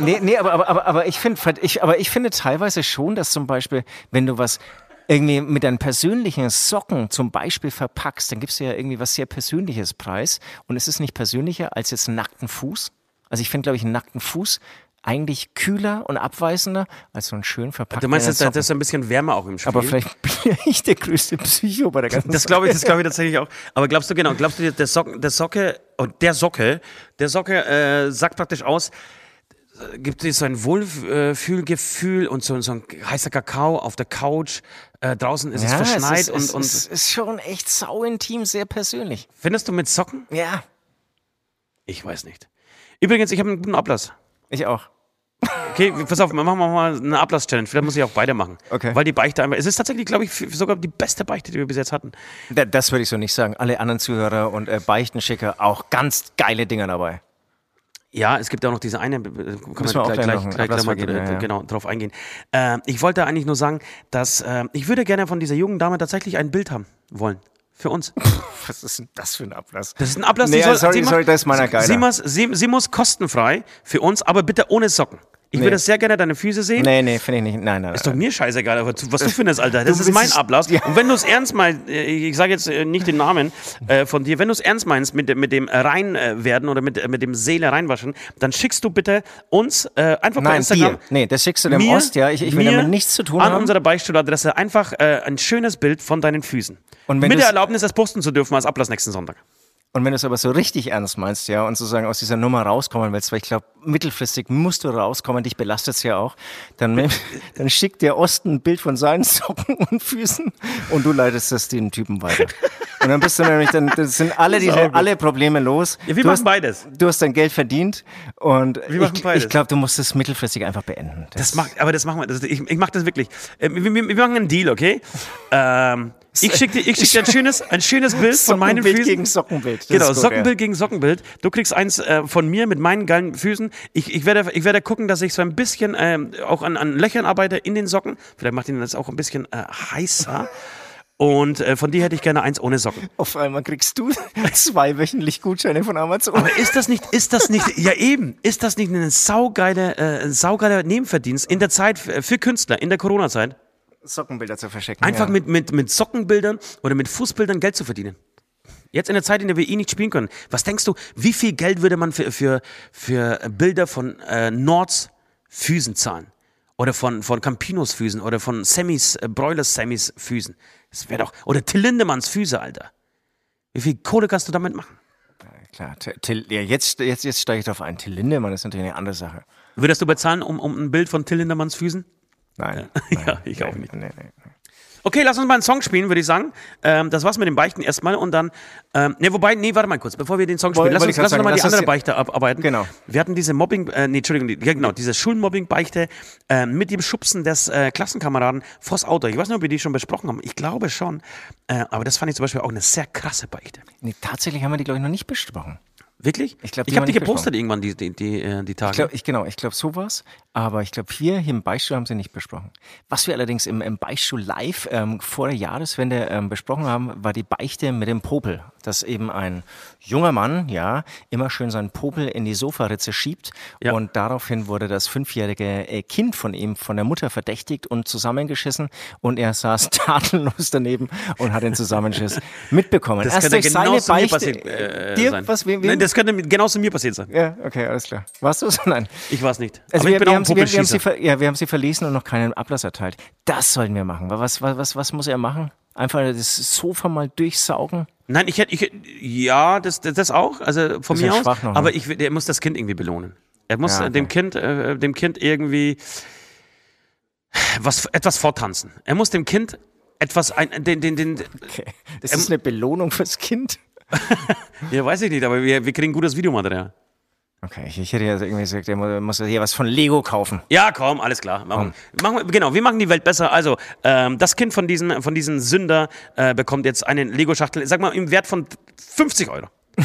B: Nee, nee, aber, aber, aber, aber, ich find, ich, aber ich finde teilweise schon, dass zum Beispiel, wenn du was irgendwie mit deinen persönlichen Socken zum Beispiel verpackst, dann gibst du ja irgendwie was sehr Persönliches preis. Und es ist nicht persönlicher als jetzt einen nackten Fuß. Also ich finde, glaube ich, einen nackten Fuß eigentlich kühler und abweisender als so einen schön verpackten
C: Du meinst, da- ist ein bisschen wärmer auch im Spiel?
B: Aber vielleicht bin ich der größte Psycho bei der ganzen
C: Das glaube ich, das glaube ich tatsächlich auch. Aber glaubst du genau, glaubst du, der Socke, der Socke, oh, der Socke, der Socke äh, sagt praktisch aus, gibt dir so ein Wohlfühlgefühl und so, so ein heißer Kakao auf der Couch. Äh, draußen ist es
B: ja,
C: verschneit
B: es ist,
C: und,
B: es,
C: und
B: es ist schon echt sau intim, sehr persönlich.
C: findest du mit Socken?
B: Ja.
C: Ich weiß nicht. Übrigens, ich habe einen guten Ablass.
B: Ich auch.
C: Okay, pass auf, machen wir mal eine Ablass-Challenge. Vielleicht muss ich auch beide machen.
B: Okay.
C: Weil die Beichte einfach. Es ist tatsächlich, glaube ich, sogar die beste Beichte, die wir bis jetzt hatten.
B: Da- Das würde ich so nicht sagen. Alle anderen Zuhörer und äh, Beichtenschicker auch ganz geile Dinger dabei.
C: Ja, es gibt auch noch diese eine, äh, kann man
B: wir auch
C: gleich,
B: gleich
C: gleich, gleich, mal äh,
B: ja, ja.
C: genau drauf eingehen. Äh, ich wollte eigentlich nur sagen, dass äh, ich würde gerne von dieser jungen Dame tatsächlich ein Bild haben wollen. Für uns.
B: Was ist denn das für ein Ablass?
C: Das ist ein Ablass,
B: Nee,
C: soll,
B: sorry,
C: sie,
B: sorry, das ist meiner geiler.
C: sie, muss, sie, sie muss kostenfrei für uns, aber bitte ohne Socken. Ich
B: Nee.
C: würde sehr gerne deine Füße sehen.
B: Nee, nee, finde ich nicht. Nein, nein.
C: Ist doch mir scheißegal, was du findest, Alter. Das
B: Du
C: ist mein Ablass.
B: Ja.
C: Und wenn du es ernst meinst, äh, ich sage jetzt äh, nicht den Namen äh, von dir, wenn du es ernst meinst mit, dem- mit dem Reinwerden oder mit, mit dem Seele reinwaschen, dann schickst du bitte uns äh, einfach bei
B: Nein,
C: Instagram.
B: dir. Nee, das schickst du dem
C: mir,
B: Ost, ja. Ich, ich will damit nichts zu tun
C: an
B: haben.
C: unserer Beichtstuhladresse einfach äh, ein schönes Bild von deinen Füßen.
B: Und
C: mit der Erlaubnis, das posten zu dürfen als Ablass nächsten Sonntag.
B: Und wenn du es aber so richtig ernst meinst, ja, und sozusagen aus dieser Nummer rauskommen willst, weil ich glaube, mittelfristig musst du rauskommen, dich belastet es ja auch, dann, dann schickt der Osten ein Bild von seinen Socken und Füßen und du leitest das den Typen weiter. Und dann bist du nämlich, dann das sind alle,
C: Das gut.
B: alle Probleme los.
C: Ja, wir
B: du
C: machen
B: hast,
C: beides.
B: Du hast dein Geld verdient und
C: Wir machen
B: ich,
C: beides.
B: ich glaube, du musst es mittelfristig einfach beenden.
C: Das macht, aber das machen wir. Das, ich ich mache das wirklich. Äh, Wir, wir, wir machen einen Deal, okay? Ähm, ich schicke dir, ich schick dir ein, schönes, ein schönes Bild von meinen
B: Sockenbild
C: Füßen.
B: gegen Sockenbild. Das
C: Genau,
B: gut,
C: Sockenbild gegen Sockenbild. Du kriegst eins äh, von mir mit meinen geilen Füßen. Ich, ich, werde, ich werde gucken, dass ich so ein bisschen ähm, auch an, an Löchern arbeite in den Socken. Vielleicht macht ihn das auch ein bisschen äh, heißer. Und äh, von dir hätte ich gerne eins ohne Socken.
B: Auf einmal kriegst du zwei wöchentlich Gutscheine von Amazon.
C: Aber ist das nicht, ist das nicht, ja eben, ist das nicht ein saugeile, äh, ein saugeiler Nebenverdienst in der Zeit für Künstler, in der Corona-Zeit?
B: Sockenbilder zu verschicken.
C: Einfach
B: ja.
C: mit, mit, mit Sockenbildern oder mit Fußbildern Geld zu verdienen. Jetzt in der Zeit, in der wir eh nicht spielen können. Was denkst du, wie viel Geld würde man für, für, für Bilder von äh, Nords Füßen zahlen? Oder von, von Campinos Füßen oder von Sammys, äh, Broilers Sammys Füßen? Das wäre doch, oder Till Lindemanns Füße, Alter. Wie viel Kohle kannst du damit machen?
B: Klar, Till- Till, ja, jetzt, jetzt, jetzt steige ich drauf ein. Till Lindemann ist natürlich eine andere Sache.
C: Würdest du bezahlen um, um ein Bild von Till Lindemanns Füßen?
B: Nein.
C: Ja, ich auch nicht.
B: Nee.
C: Okay, lass uns mal einen Song spielen, würde ich sagen. Ähm, das war's mit dem Beichten erstmal und dann. Ähm, ne, wobei, nee, warte mal kurz, bevor wir den Song spielen.
B: Woll-
C: Lass uns, lass uns noch mal
B: sagen,
C: die andere
B: die-
C: Beichte abarbeiten.
B: Genau.
C: Wir hatten diese Mobbing, äh, nee, Entschuldigung, die, ja, genau, diese Schulmobbing-Beichte äh, mit dem Schubsen des äh, Klassenkameraden vors Auto. Ich weiß nicht, ob wir die schon besprochen haben. Ich glaube schon. Äh, aber das fand ich zum Beispiel auch eine sehr krasse Beichte.
B: nee, tatsächlich haben wir die, glaube ich, noch nicht besprochen.
C: Wirklich?
B: Ich glaub, die
C: ich habe die gepostet irgendwann, die, die, die, äh, die Tage.
B: Ich glaub, ich, genau, ich glaube sowas. Aber ich glaube, hier, hier im Beistuhl haben sie nicht besprochen. Was wir allerdings im, im Beistuhl live ähm, vor der Jahreswende ähm, besprochen haben, war die Beichte mit dem Popel. Dass eben ein junger Mann, ja, immer schön seinen Popel in die Sofaritze schiebt.
C: Ja.
B: Und daraufhin wurde das fünfjährige äh, Kind von ihm, von der Mutter verdächtigt und zusammengeschissen. Und er saß tatenlos daneben und hat den Zusammenschiss mitbekommen.
C: das
B: Erst
C: könnte genauso mir passiert äh,
B: dir,
C: sein.
B: was, wem, wem?
C: Nein, das könnte genauso mir passiert sein.
B: ja, okay, alles klar. Warst du es? Nein.
C: Ich weiß nicht.
B: Also
C: Aber
B: wir,
C: ich bin
B: wir,
C: auch
B: haben wir, haben sie ja, wir haben sie verlesen und noch keinen Ablass erteilt. Das sollten wir machen. Was, was, was, was muss er machen? Einfach das Sofa mal durchsaugen?
C: Nein, ich hätte, ich, hätte- ja, das, das auch, also von mir aus.
B: noch, ne?
C: aber ich, der muss das Kind irgendwie belohnen. Er muss
B: Ja,
C: äh, dem
B: okay.
C: Kind, äh, dem Kind irgendwie was, etwas vortanzen. Er muss dem Kind etwas, ein, den, den, den,
B: Okay. Das ist eine Belohnung fürs Kind.
C: ja, weiß ich nicht, aber wir, wir kriegen gutes Videomaterial.
B: Okay, ich, ich hätte ja irgendwie gesagt, er mu- muss hier was von Lego kaufen.
C: Ja, komm, alles klar. Machen, machen wir, genau, wir machen die Welt besser. Also, ähm, das Kind von diesem, von diesem Sünder äh, bekommt jetzt eine Lego-Schachtel, sag mal, im Wert von 50 Euro.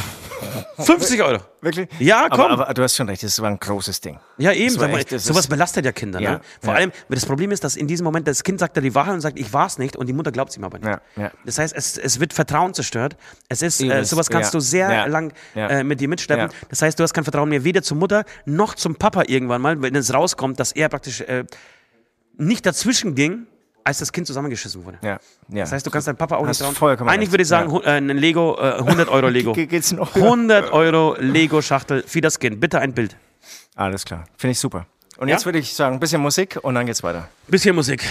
C: 50 Euro.
B: Wirklich?
C: Ja, komm.
B: Aber, aber du hast schon recht, das war ein großes Ding.
C: Ja, eben.
B: Das echt, das
C: sowas belastet ja Kinder.
B: Ja,
C: ne? Vor
B: ja.
C: allem, weil das Problem ist, dass in diesem Moment das Kind sagt ja die Wahrheit und sagt, ich war es nicht und die Mutter glaubt es ihm aber nicht.
B: Ja, ja.
C: Das heißt, es, es wird Vertrauen zerstört. Es ist, äh, sowas kannst
B: ja,
C: du sehr
B: ja,
C: lang
B: ja.
C: äh, mit dir mitschleppen.
B: Ja.
C: Das heißt, du hast kein Vertrauen mehr weder zur Mutter noch zum Papa irgendwann mal, wenn es rauskommt, dass er praktisch äh, nicht dazwischen ging, als das Kind zusammengeschissen wurde.
B: Ja, ja.
C: Das heißt, du kannst deinem Papa auch
B: Hast
C: nicht trauen. Eigentlich
B: recht.
C: würde ich sagen,
B: Ja.
C: äh, ein Lego, äh, 100 Euro Lego.
B: Ge- geht's noch?
C: 100 Euro Lego-Schachtel für das Kind. Bitte ein Bild.
B: Alles klar. Finde ich super. Und
C: Ja?
B: jetzt würde ich sagen, ein bisschen Musik und dann geht's weiter.
C: Bisschen Musik.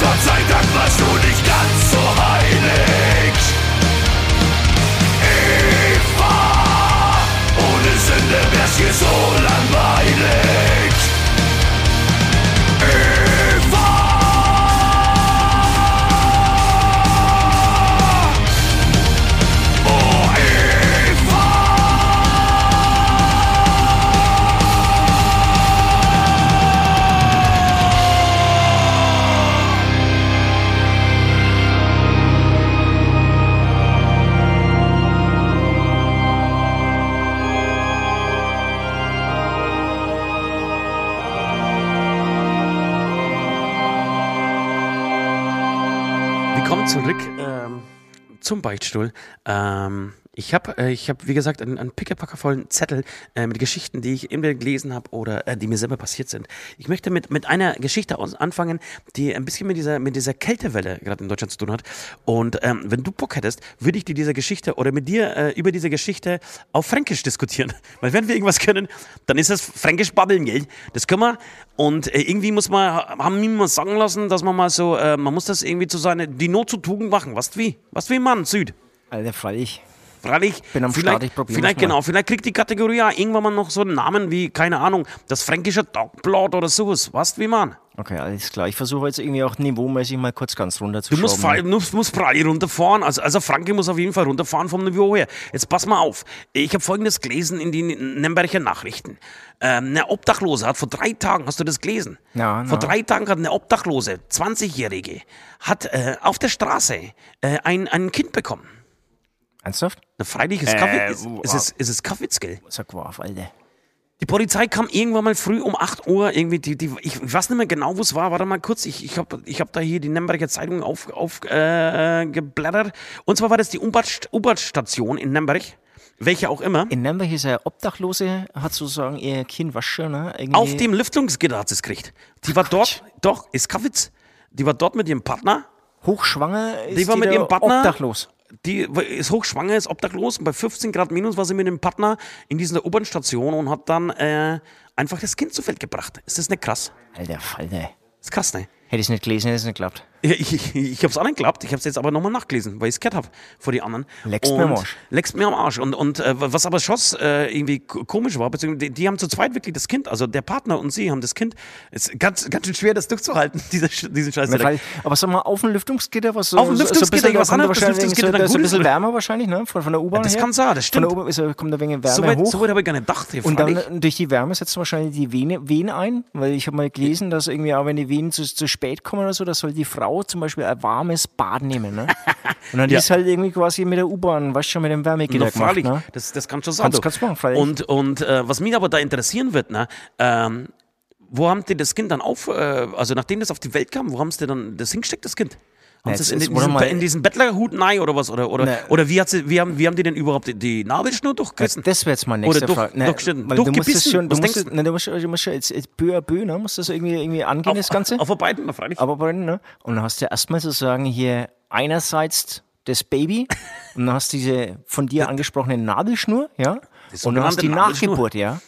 A: Gott sei Dank warst du nicht
C: zum Beichtstuhl. Ähm, ich habe, äh, ich hab, wie gesagt, einen, einen pickepackervollen Zettel äh, mit Geschichten, die ich immer gelesen habe oder äh, die mir selber passiert sind. Ich möchte mit, mit einer Geschichte aus, anfangen, die ein bisschen mit dieser, mit dieser Kältewelle gerade in Deutschland zu tun hat. Und ähm, wenn du Bock hättest, würde ich dir diese Geschichte oder mit dir äh, über diese Geschichte auf Fränkisch diskutieren. Weil wenn wir irgendwas können, dann ist das Fränkisch babbeln, gell? Das können wir. Und äh, irgendwie muss man, haben wir mal sagen lassen, dass man mal so, äh, man muss das irgendwie zu seiner, die Not zu Tugend machen. Was wie? Was wie Mann, Süd.
B: Alter, freilich.
C: Freilich,
B: Bin am
C: vielleicht,
B: Start, ich probier's
C: vielleicht genau, vielleicht kriegt die Kategorie ja irgendwann mal noch so einen Namen wie, keine Ahnung, das fränkische Dogblatt oder sowas. Weißt wie man?
B: Okay, alles klar. Ich versuche jetzt irgendwie auch niveaumäßig mal kurz ganz runter zu
C: Du musst, musst, musst frei runterfahren. Also, also Franke muss auf jeden Fall runterfahren vom Niveau her. Jetzt pass mal auf. Ich habe folgendes gelesen in den Nürnberger Nachrichten. Ähm, eine Obdachlose hat vor drei Tagen, hast du das gelesen?
B: Ja,
C: Vor
B: na.
C: drei Tagen hat eine Obdachlose, 20-Jährige, hat äh, auf der Straße äh, ein, ein Kind bekommen.
B: Ernsthaft?
C: Na, freilich ist
B: Äh,
C: Kaffee, ist, ist, es, ist es Kaffeetzgell.
B: Sag wow, Alter.
C: Die Polizei kam irgendwann mal früh um 8 Uhr, irgendwie, die, die, ich weiß nicht mehr genau, wo es war, warte mal kurz, ich, ich habe ich hab da hier die Nürnberger Zeitung aufgeblättert. Auf, äh, geblättert. Und zwar war das die U-Bahn- U-Bahn-Station in Nürnberg, welche auch immer.
B: In Nürnberg ist eine Obdachlose, hat sozusagen ihr Kind waschen, ne? Irgendwie
C: Auf dem Lüftungsgitter hat sie es gekriegt. Die war dort, doch, ist Kaffitz, die war dort mit ihrem Partner,
B: hochschwanger ist
C: Die war mit
B: da
C: ihrem Partner?
B: obdachlos.
C: Die ist hochschwanger, ist obdachlos und bei 15 Grad minus war sie mit dem Partner in dieser U-Bahn-Station und hat dann äh, einfach das Kind zur Welt gebracht. Ist das nicht krass?
B: Alter Falter.
C: Ist krass, ne?
B: Hätte ich es nicht gelesen, hätte es nicht geklappt.
C: Ja, ich, ich, ich habe es auch nicht geglaubt. Ich habe es jetzt aber nochmal nachgelesen, weil ich es gehört habe vor die anderen.
B: Leckst mir am Arsch.
C: Leckst mir am Arsch. Und, und äh, was aber schon äh, irgendwie ko- komisch war, beziehungsweise die, die haben zu zweit wirklich das Kind, also der Partner und sie haben das Kind. Es ist ganz, ganz schön schwer, das durchzuhalten, dieser, Sch- diesen Scheiß.
B: Aber sag mal, auf dem Lüftungsgitter, was so,
C: Auf dem
B: so- so
C: Lüftungsgitter, ich ob das
B: wahrscheinlich
C: Lüftungsgitter
B: so,
C: dann
B: da ist ein bisschen wärmer wahrscheinlich, ne? Von, von der U-Bahn
C: das
B: her.
C: kann sein, das
B: Von der
C: stimmt.
B: U-Bahn ja- kommt da ein wenig Wärme
C: So weit,
B: hoch.
C: so weit habe ich gar nicht gedacht. Hier,
B: und dann durch die Wärme setzen wahrscheinlich die Vene, Venen ein, weil ich habe mal gelesen, dass irgendwie auch wenn die Venen zu, zu spät kommen oder so, da soll die Frau zum Beispiel ein warmes Bad nehmen. Ne? Und dann
C: Ja.
B: ist halt irgendwie quasi mit der U-Bahn, weißt du schon, mit dem Wärmegitter gemacht. Ne?
C: das, das kann schon sein.
B: Kannst-
C: du.
B: kannst machen, freilich.
C: Und, und äh, was mich aber da interessieren wird, ne, ähm, wo haben die das Kind dann auf, äh, also nachdem das auf die Welt kam, wo haben sie dann das hingesteckt, das Kind? Haben sie es in, in, diesen, in diesen Bettlerhut nein oder was? Oder, oder,
B: Na.
C: oder wie, hat sie, wie, haben, wie haben die denn überhaupt die, die Nabelschnur durchgerissen?
B: Das wäre jetzt mal nächste
C: Oder durch-
B: Frage. Ne,
C: durchgeschnitten.
B: weil du musst schon, du
C: Was
B: musst, ne, du musst, du musst jetzt, jetzt Bö, Bö, ne? musst das irgendwie, irgendwie angehen, das Ganze.
C: Auf, auf beiden, na, freilich.
B: Aber ne? Und dann hast du erstmal sozusagen hier einerseits das Baby und dann hast du diese von dir angesprochene Nabelschnur, ja? Und dann hast du die. Nachgeburt, ja?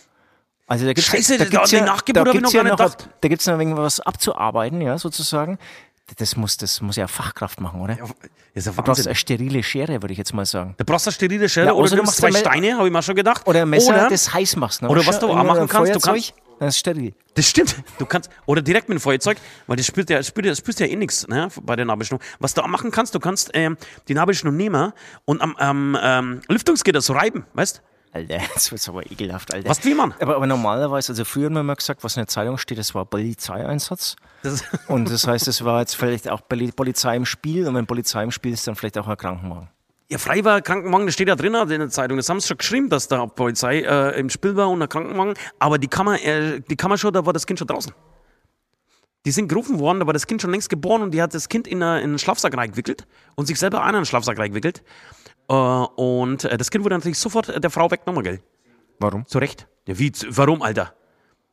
B: Also da gibt's,
C: Scheiße,
B: da gibt's ja, da gibt's ja noch, da gibt's noch irgendwas abzuarbeiten, ja, sozusagen. Das muss, das muss ja Fachkraft machen, oder?
C: Das ist ja
B: du brauchst eine sterile Schere, würde ich jetzt mal sagen.
C: Da brauchst du eine sterile Schere
B: Ja,
C: oder
B: außer
C: du
B: du machst
C: zwei
B: ja mal-
C: Steine, habe ich mir schon gedacht.
B: Oder ein Messer,
C: oder,
B: das heiß machst. Ne?
C: oder
B: Weißt
C: was du auch machen kannst, du
B: Feuerzeug,
C: kannst-
B: Das ist steril.
C: Das stimmt. Du kannst, oder direkt mit dem Feuerzeug, weil das spürt ja, spürt ja, spürst ja eh nichts ne, bei der Nabelschnur. Was du auch machen kannst, du kannst ähm, die Nabelschnur nehmen und am, am ähm, Lüftungsgitter so reiben, weißt
B: Alter, das wird aber ekelhaft, Alter.
C: Was will man?
B: Aber, aber normalerweise, also früher haben wir immer gesagt, was in der Zeitung steht, das war Polizeieinsatz.
C: Das,
B: Und das heißt, es war jetzt vielleicht auch Poli- Polizei im Spiel und wenn Polizei im Spiel ist, dann vielleicht auch ein Krankenwagen.
C: ja, frei war Krankenwagen, das steht da drin in der Zeitung. Das haben sie schon geschrieben, dass da Polizei äh, im Spiel war und ein Krankenwagen. Aber die Kammer, äh, die Kammer schon, da war das Kind schon draußen. Die sind gerufen worden, da war das Kind schon längst geboren und die hat das Kind in, eine, in einen Schlafsack reingewickelt und sich selber einen Schlafsack reingewickelt. Äh, und äh, das Kind wurde natürlich sofort äh, der Frau weggenommen, gell?
B: Warum?
C: Zu Recht. Ja, wie, warum, Alter?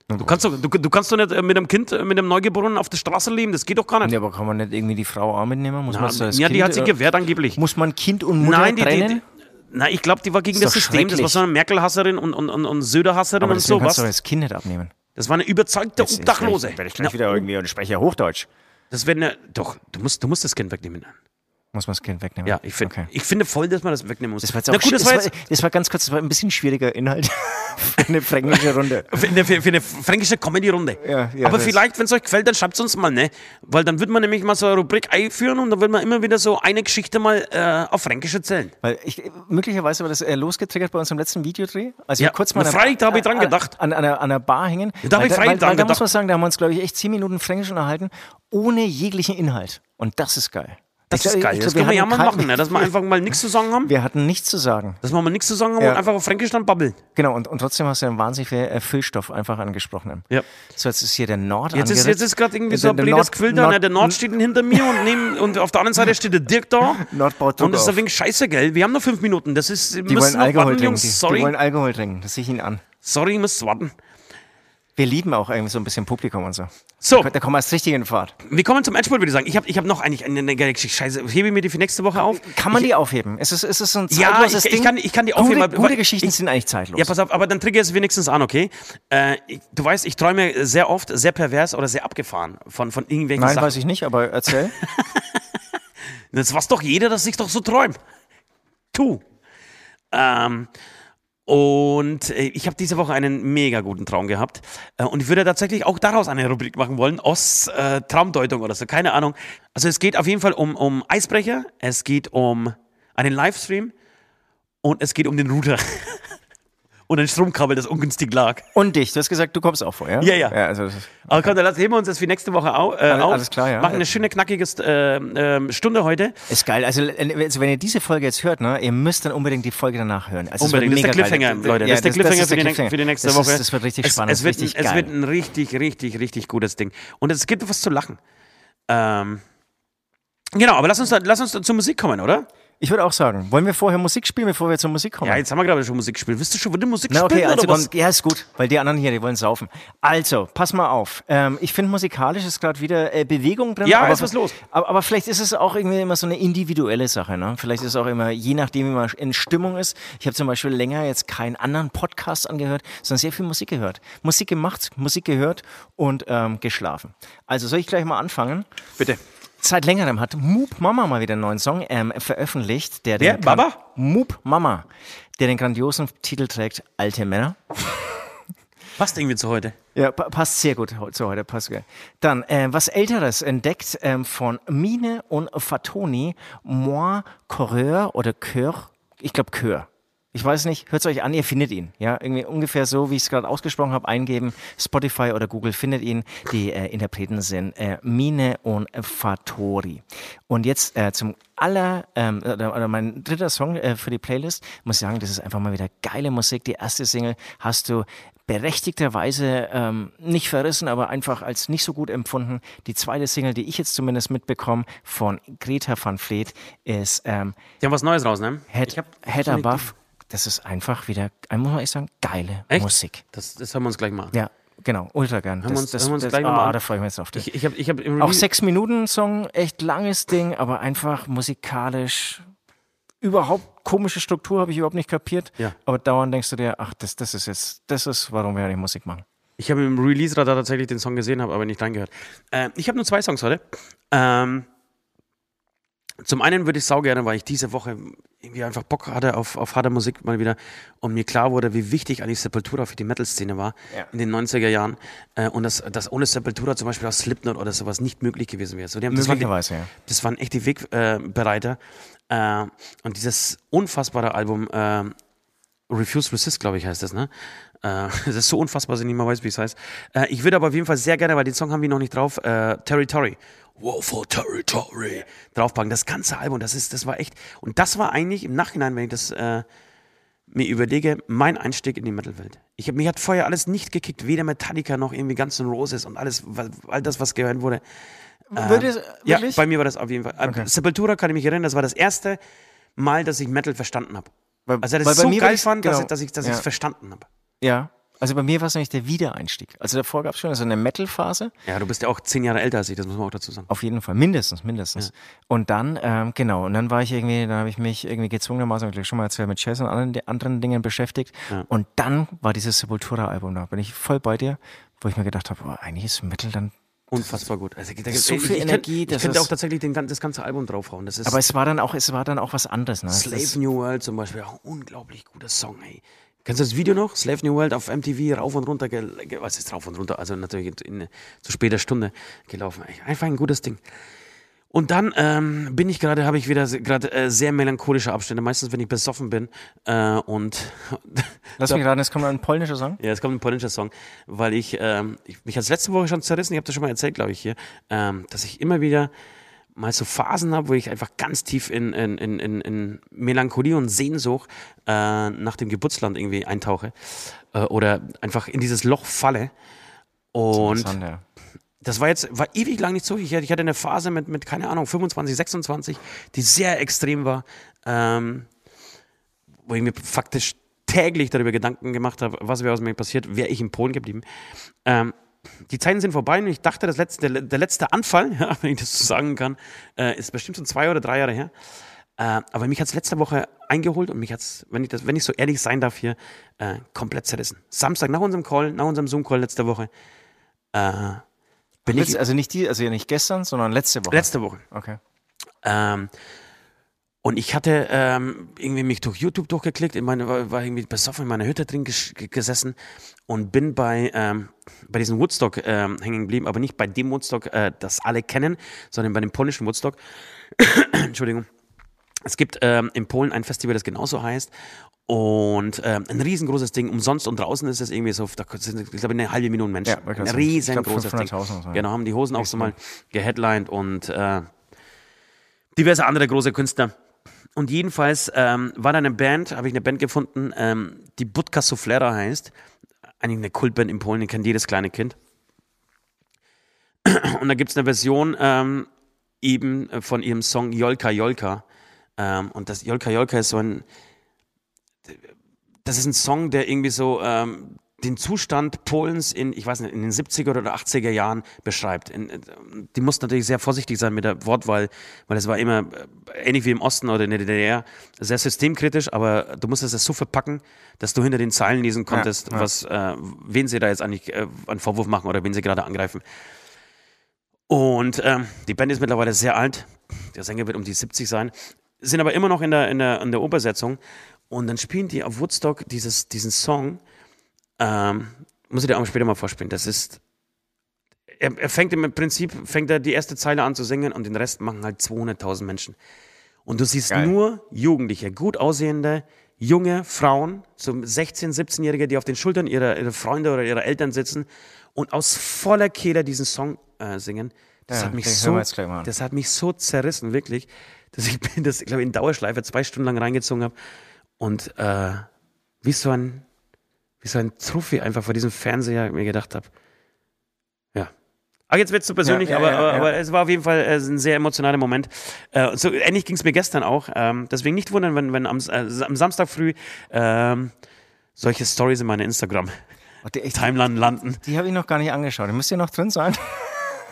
C: Du kannst, doch, du, du kannst doch nicht mit einem Kind, mit einem Neugeborenen auf der Straße leben, das geht doch gar nicht.
B: Ja, aber kann man nicht irgendwie die Frau auch mitnehmen? Muss man so das
C: ja, die
B: kind,
C: hat sich gewehrt angeblich.
B: Muss man Kind und Mutter
C: Nein, die, die,
B: trennen?
C: die, nein, ich glaube, die war gegen das
B: doch
C: System. Das war so eine Merkel-Hasserin und, und, und, und Söder-Hasserin und
B: deswegen kannst
C: sowas.
B: du das Kind nicht abnehmen.
C: Das war eine überzeugte
B: Jetzt- jetzt
C: Obdachlose.
B: Werde ich gleich
C: Na,
B: wieder irgendwie und spreche ja Hochdeutsch.
C: Das wäre eine, doch, du musst, du musst das Kind wegnehmen.
B: Muss man das Kind wegnehmen?
C: Ja, ich finde
B: Okay.
C: ich finde voll, dass man das wegnehmen muss.
B: Das war, jetzt
C: Na
B: auch
C: gut, das war jetzt
B: das war ganz kurz, das war ein bisschen schwieriger Inhalt für eine fränkische Runde.
C: für eine, für, für eine fränkische Comedy-Runde.
B: Ja, ja,
C: Aber vielleicht, wenn es euch gefällt, dann schreibt es uns mal, ne? Weil dann wird man nämlich mal so eine Rubrik einführen und dann wird man immer wieder so eine Geschichte mal äh, auf Fränkisch erzählen.
B: Weil ich, möglicherweise war das äh, losgetriggert bei unserem letzten Videodreh. Also
C: Ja,
B: kurz mal
C: na,
B: an der-
C: freilich, da hab ich dran
B: an-
C: gedacht.
B: An, an, einer, an einer Bar hängen.
C: da hab
B: Weil
C: ich
B: weil,
C: dran
B: weil, Da muss
C: gedacht.
B: man sagen, da haben wir uns, glaube ich, echt zehn Minuten Fränkisch unterhalten, ohne jeglichen Inhalt. Und das ist geil.
C: Das
B: Ich
C: ist
B: glaub-
C: geil.
B: ich
C: Das
B: glaub,
C: können wir ja mal machen, ne? dass wir einfach mal nichts zu sagen haben.
B: Wir hatten nichts zu sagen.
C: Dass wir mal nichts zu sagen haben
B: Ja.
C: und einfach auf Fränkisch dann babbeln.
B: Genau, und, und trotzdem hast du einen wahnsinnig viel äh, Füllstoff einfach angesprochen.
C: Ja.
B: So, jetzt ist hier der Nord
C: Jetzt ist, jetzt ist gerade irgendwie so ein blödes Quill da. Ne? Der Nord steht hinter mir und, neben, und auf der anderen Seite steht der Dirk da.
B: Nord baut
C: Und das ist ein wenig scheiße, gell? Wir haben noch fünf Minuten. Das ist,
B: Die
C: müssen
B: wollen
C: noch
B: Alkohol
C: warten,
B: trinken.
C: Jungs.
B: Die, die
C: Sorry.
B: wollen Alkohol trinken. Das sehe ich ihnen an.
C: Sorry, ich muss warten.
B: Wir lieben auch irgendwie so ein bisschen Publikum und so.
C: So,
B: Da kommen wir erst richtig in Fahrt.
C: wir kommen zum Endspurt, würde ich sagen. Ich habe ich hab noch eigentlich eine, eine geile Geschichte. Scheiße, hebe ich mir die für nächste Woche auf?
B: Kann man die aufheben? Ist es, ist es ein
C: Ja,
B: zeitloses
C: ich- ich
B: Ding?
C: kann- ich kann die
B: gute,
C: aufheben, aber-
B: Gute Geschichten
C: ich-
B: sind eigentlich zeitlos.
C: Ja, pass auf, aber dann trigger es wenigstens an, okay? Äh, ich, du weißt, ich träume sehr oft sehr pervers oder sehr abgefahren von, von irgendwelchen
B: Nein,
C: Sachen.
B: weiß ich nicht, aber erzähl.
C: Das weiß doch jeder, dass ich doch so träume. Tu. Ähm, und äh, ich habe diese Woche einen mega guten Traum gehabt. Äh, und ich würde tatsächlich auch daraus eine Rubrik machen wollen, aus äh, Traumdeutung oder so, keine Ahnung. Also es geht auf jeden Fall um, um Eisbrecher, es geht um einen Livestream und es geht um den Router. und ein Stromkabel, das ungünstig lag.
B: Und dich, du hast gesagt, du kommst auch vor, ja?
C: Ja, ja.
B: ja also, das ist-
C: Aber komm, dann heben wir uns das für nächste Woche au, äh,
B: Alles-
C: auf.
B: alles klar, ja.
C: Machen eine schöne, knackige äh, Stunde heute.
B: ist geil. Also, also, wenn ihr diese Folge jetzt hört, ne, ihr müsst dann unbedingt die Folge danach hören. Also,
C: Unbedingt. Das ist der Cliffhanger,
B: geil.
C: Leute.
B: Ja,
C: das ist der Cliffhanger
B: ist
C: für,
B: der
C: die, nächste- für die nächste
B: das
C: Woche.
B: Ist, das wird richtig
C: es,
B: spannend.
C: Es,
B: das
C: wird,
B: ist richtig
C: ein- es wird ein richtig, richtig, richtig gutes Ding. Und es gibt was zu lachen. Ähm, genau, aber lass uns, da, lass uns zur Musik kommen, oder?
B: Ich würde auch sagen, wollen wir vorher Musik spielen, bevor wir zur Musik kommen?
C: Ja, jetzt haben wir gerade schon Musik gespielt. Willst du schon wieder Musik
B: Na okay,
C: spielen
B: also komm, ja, ist gut, weil die anderen hier, die wollen saufen. Also, pass mal auf. Ähm, ich finde musikalisch ist gerade wieder äh, Bewegung drin.
C: Ja,
B: aber,
C: ist was los.
B: Aber, aber vielleicht ist es auch irgendwie immer so eine individuelle Sache. Ne? Vielleicht ist es auch immer, je nachdem, wie man in Stimmung ist. Ich habe zum Beispiel länger jetzt keinen anderen Podcast angehört, sondern sehr viel Musik gehört. Musik gemacht, Musik gehört und ähm, geschlafen. Also soll ich gleich mal anfangen?
C: Bitte.
B: Seit längerem hat Moop Mama mal wieder einen neuen Song ähm, veröffentlicht. Der
C: Wer?
B: den gran-
C: Baba?
B: Moop Mama, der den grandiosen Titel trägt Alte Männer.
C: Passt irgendwie zu heute.
B: Ja, pa passt sehr gut zu heute. Passt gut. Dann äh, was Älteres entdeckt ähm, von Mine und Fatoni, Moi Coureur oder Coeur. Ich glaube Coeur. Ich weiß nicht, hört es euch an, ihr findet ihn. Ja, irgendwie ungefähr so, wie ich es gerade ausgesprochen habe, eingeben. Spotify oder Google findet ihn. Die äh, Interpreten sind äh, Mine und Fatori. Und jetzt äh, zum aller, ähm, oder, oder mein dritter Song äh, für die Playlist, muss ich sagen, das ist einfach mal wieder geile Musik. Die erste Single hast du berechtigterweise ähm, nicht verrissen, aber einfach als nicht so gut empfunden. Die zweite Single, die ich jetzt zumindest mitbekomme von Greta van Vleet, ist ähm,
C: Die haben was Neues raus, ne?
B: Head, Head Above. Das ist einfach wieder, muss man echt sagen, geile
C: Echt?
B: Musik.
C: Das, das hören wir uns gleich mal an.
B: Ja, genau, ultra gern.
C: Hören wir uns-
B: das,
C: hören wir uns
B: das,
C: gleich
B: ah,
C: mal an.
B: da freue ich mich jetzt auf dich.
C: Ich, ich ich hab
B: Auch sechs Minuten Song, echt langes Ding, aber einfach musikalisch überhaupt komische Struktur habe ich überhaupt nicht kapiert.
C: Ja.
B: Aber dauernd denkst du dir, ach, das, das ist jetzt, das ist, warum wir eigentlich Musik machen.
C: Ich habe im Release-Radar tatsächlich den Song gesehen, habe aber nicht reingehört. Äh, ich habe nur zwei Songs heute. Ähm, zum einen würde ich sau gerne, weil ich diese Woche irgendwie einfach Bock hatte auf, auf harte Musik mal wieder und mir klar wurde, wie wichtig eigentlich Sepultura für die Metal-Szene war
B: Ja.
C: in den 90er Jahren äh, und dass, dass ohne Sepultura zum Beispiel auch Slipknot oder sowas nicht möglich gewesen wäre. So, die haben das, wirklich,
B: Möglicherweise, ja.
C: das waren echte Wegbereiter äh, und dieses unfassbare Album äh, Refuse Resist, glaube ich, heißt das, ne? Äh, das ist so unfassbar, dass ich nicht mehr weiß, wie es heißt. Äh, ich würde aber auf jeden Fall sehr gerne, weil den Song haben wir noch nicht drauf, Territory. For Territory. Draufpacken. Das ganze Album, das ist, das war echt. Und das war eigentlich im Nachhinein, wenn ich das äh, mir überlege, mein Einstieg in die Metal-Welt. Ich hab, mich hat vorher alles nicht gekickt, weder Metallica noch irgendwie Guns N' Roses und alles, wa- all das, was gehört wurde.
B: Würde es,
C: Ja, bei mir war das auf jeden Fall. Äh,
B: Okay.
C: Sepultura kann ich mich erinnern, das war das erste Mal, dass ich Metal verstanden habe. Also, das
B: weil
C: ist
B: bei
C: so geil fand, dass
B: genau.
C: ich dass ich dass
B: Ja.
C: verstanden habe.
B: Ja. Also bei mir war es nämlich der Wiedereinstieg. Also davor gab es schon so eine Metal-Phase.
C: Ja, du bist ja auch zehn Jahre älter als ich, das muss man auch dazu sagen.
B: Auf jeden Fall, mindestens, mindestens. Und dann, ähm, genau, und dann war ich irgendwie, dann habe ich mich irgendwie gezwungenermaßen, ich gleich schon mal erzählt, mit Jazz und anderen, anderen Dingen beschäftigt. Und dann war dieses Sepultura-Album da, bin ich voll bei dir, wo ich mir gedacht habe, oh, eigentlich ist Metal dann.
C: Unfassbar gut. Also, da
B: so viel
C: ich,
B: Energie,
C: Könnte, ich könnte auch tatsächlich den, das ganze Album draufhauen.
B: Aber es war dann auch, es war dann auch was anderes. Ne?
C: Slave New World zum Beispiel, auch ein unglaublich guter Song, ey. Kennst du das Video noch? Slave New World auf MTV rauf und runter, was ist rauf und runter? Also natürlich in, in zu später Stunde gelaufen. Einfach ein gutes Ding. Und dann ähm, bin ich gerade, habe ich wieder gerade äh, sehr melancholische Abstände, meistens wenn ich besoffen bin. Äh, und
B: Lass mich raten, es kommt ein polnischer Song.
C: Ja, es kommt ein polnischer Song, weil ich, ähm, ich mich als letzte Woche schon zerrissen, ich habe das schon mal erzählt, glaube ich, hier, ähm, dass ich immer wieder mal so Phasen habe, wo ich einfach ganz tief in, in, in, in, Melancholie und Sehnsucht äh, nach dem Geburtsland irgendwie eintauche äh, oder einfach in dieses Loch falle. Und
B: Interessant, ja.
C: das war jetzt, war ewig lang nicht so. Ich, hatte- ich hatte eine Phase mit, mit, keine Ahnung, 25, 26, die sehr extrem war, ähm, wo ich mir faktisch täglich darüber Gedanken gemacht habe, was wäre aus mir passiert, wäre ich in Polen geblieben. Ähm, die Zeiten sind vorbei und ich dachte, das letzte, der, der letzte Anfall, ja, wenn ich das so sagen kann, äh, ist bestimmt schon zwei oder drei Jahre her. Äh, aber mich hat es letzte Woche eingeholt und mich hat es, wenn ich, das- wenn ich so ehrlich sein darf hier, äh, komplett zerrissen. Samstag nach unserem Call, nach unserem Zoom-Call letzte Woche, äh, bin ich
B: also nicht die, also nicht gestern, sondern letzte Woche.
C: letzte Woche.
B: okay.
C: Ähm, und ich hatte ähm, irgendwie mich durch YouTube durchgeklickt, in meine, war, war irgendwie besoffen in meiner Hütte drin ges gesessen und bin bei, ähm, bei diesem Woodstock ähm, hängen geblieben, aber nicht bei dem Woodstock, äh, das alle kennen, sondern bei dem polnischen Woodstock. Entschuldigung. Es gibt ähm, in Polen ein Festival, das genauso heißt. Und ähm, ein riesengroßes Ding, umsonst und draußen ist es irgendwie so, da sind, ich glaube, eine halbe Million Menschen.
B: Ja,
C: ein riesengroßes Ding.
B: 500.000 oder so, ja.
C: Genau, haben die Hosen auch so mal geheadlined und äh, diverse andere große Künstler. Und jedenfalls ähm, war da eine Band, habe ich eine Band gefunden, ähm, die Budka Suflera heißt. Eigentlich eine Kultband in Polen, die kennt jedes kleine Kind. Und da gibt es eine Version ähm, eben von ihrem Song Jolka Jolka. Ähm, und das Jolka Jolka ist so ein, das ist ein Song, der irgendwie so ähm, den Zustand Polens in, ich weiß nicht, in den 70er oder 80er Jahren beschreibt. In, äh, die mussten natürlich sehr vorsichtig sein mit der Wortwahl, weil es war immer äh, ähnlich wie im Osten oder in der DDR, sehr systemkritisch, aber du musstest es so verpacken, dass du hinter den Zeilen lesen konntest,
B: ja.
C: was, äh, wen sie da jetzt eigentlich äh, einen Vorwurf machen oder wen sie gerade angreifen. Und ähm, die Band ist mittlerweile sehr alt. Der Sänger wird um die 70 sein. Sind aber immer noch in der, in der, in der Obersetzung. Und dann spielen die auf Woodstock dieses, diesen Song. Ähm, muss ich dir auch später mal vorspielen. Das ist. Er, er fängt im Prinzip fängt er die erste Zeile an zu singen und den Rest machen halt 200.000 Menschen. Und du siehst
B: Geil.
C: nur Jugendliche, gut aussehende, junge Frauen, so 16-, 17-Jährige, die auf den Schultern ihrer, ihrer Freunde oder ihrer Eltern sitzen und aus voller Kehle diesen Song äh, singen. Das
B: Ja,
C: hat mich so, das hat mich so zerrissen, wirklich, dass ich bin das, glaube ich, in Dauerschleife zwei Stunden lang reingezogen habe und äh, wie so ein, wie so ein Trophy einfach vor diesem Fernseher mir gedacht habe. Ja. Aber jetzt wird es zu persönlich,
B: Ja, ja,
C: aber,
B: ja,
C: aber, aber es war auf jeden Fall äh, ein sehr emotionaler Moment. Äh, so ähnlich ging es mir gestern auch. Ähm, deswegen nicht wundern, wenn, wenn am, äh, am Samstag früh ähm, solche Stories in meiner Instagram-Timeline
B: Oh, die,
C: landen.
B: die habe ich noch gar nicht angeschaut. Die müsste ja noch drin sein.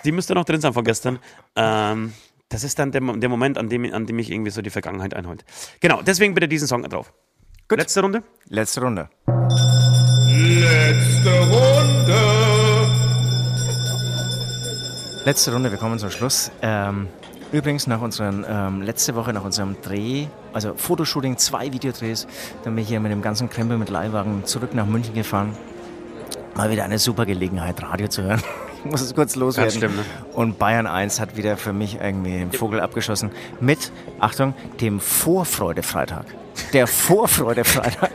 C: Die müsste noch drin sein von gestern. Ähm, das ist dann der, der Moment, an dem, an dem mich irgendwie so die Vergangenheit einholt. Genau, deswegen bitte diesen Song drauf.
B: Gut.
C: Letzte Runde.
B: Letzte Runde.
A: Letzte Runde.
B: Letzte Runde, wir kommen zum Schluss. Ähm, übrigens, nach unseren, ähm, letzte Woche nach unserem Dreh, also Fotoshooting, zwei Videodrehs, dann bin ich hier mit dem ganzen Krempel mit Leihwagen zurück nach München gefahren. Mal wieder eine super Gelegenheit, Radio zu hören. Ich muss es kurz loswerden.
C: stimmt, ne?
B: Und Bayern 1 hat wieder für mich irgendwie den Vogel abgeschossen mit, Achtung, dem Vorfreude-Freitag. Der Vorfreude-Freitag.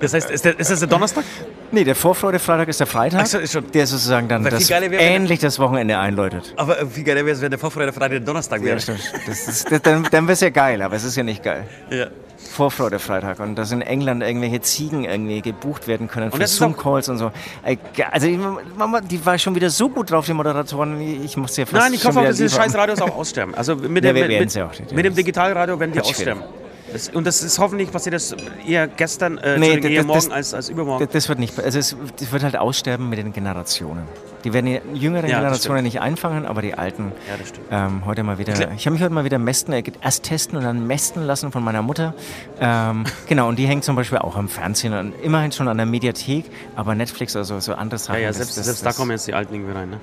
C: Das heißt, ist, der, ist das der Donnerstag?
B: Nee, der Vorfreude-Freitag ist der Freitag,
C: so, ist
B: der sozusagen dann das,
C: wäre,
B: ähnlich das Wochenende einläutet.
C: Aber wie geil wäre es, wenn der Vorfreude Freitag der Donnerstag wäre.
B: Ja. Das ist, das, dann dann wäre es ja geil, aber es ist ja nicht geil.
C: Ja.
B: Vorfreude-Freitag und dass in England irgendwelche Ziegen irgendwie gebucht werden können für Zoom-Calls und so. Also ich- Mama, die war schon wieder so gut drauf, die Moderatoren. Ich musste ja fast
C: Nein, ich hoffe auch, dass diese scheiß Radios auch aussterben. Also mit,
B: Ja,
C: dem, mit, mit,
B: ja auch
C: mit dem Digitalradio werden die aussterben. Das, und das ist hoffentlich passiert das eher gestern, äh,
B: Nee,
C: eher
B: das-
C: morgen
B: das-
C: als, als übermorgen.
B: Das, das wird nicht, also es, das wird halt aussterben mit den Generationen. Die werden die jüngeren
C: Ja,
B: Generationen nicht einfangen, aber die alten.
C: Ja, das stimmt.
B: Ähm, heute mal wieder. Ich habe mich heute mal wieder mästen, äh, erst testen und dann mästen lassen von meiner Mutter. Ähm, genau, und die hängt zum Beispiel auch am Fernsehen und immerhin schon an der Mediathek, aber Netflix, also so andere
C: ja,
B: Sachen.
C: ja,
B: das-
C: selbst,
B: das-
C: selbst da kommen jetzt die Alten irgendwie rein. Ne?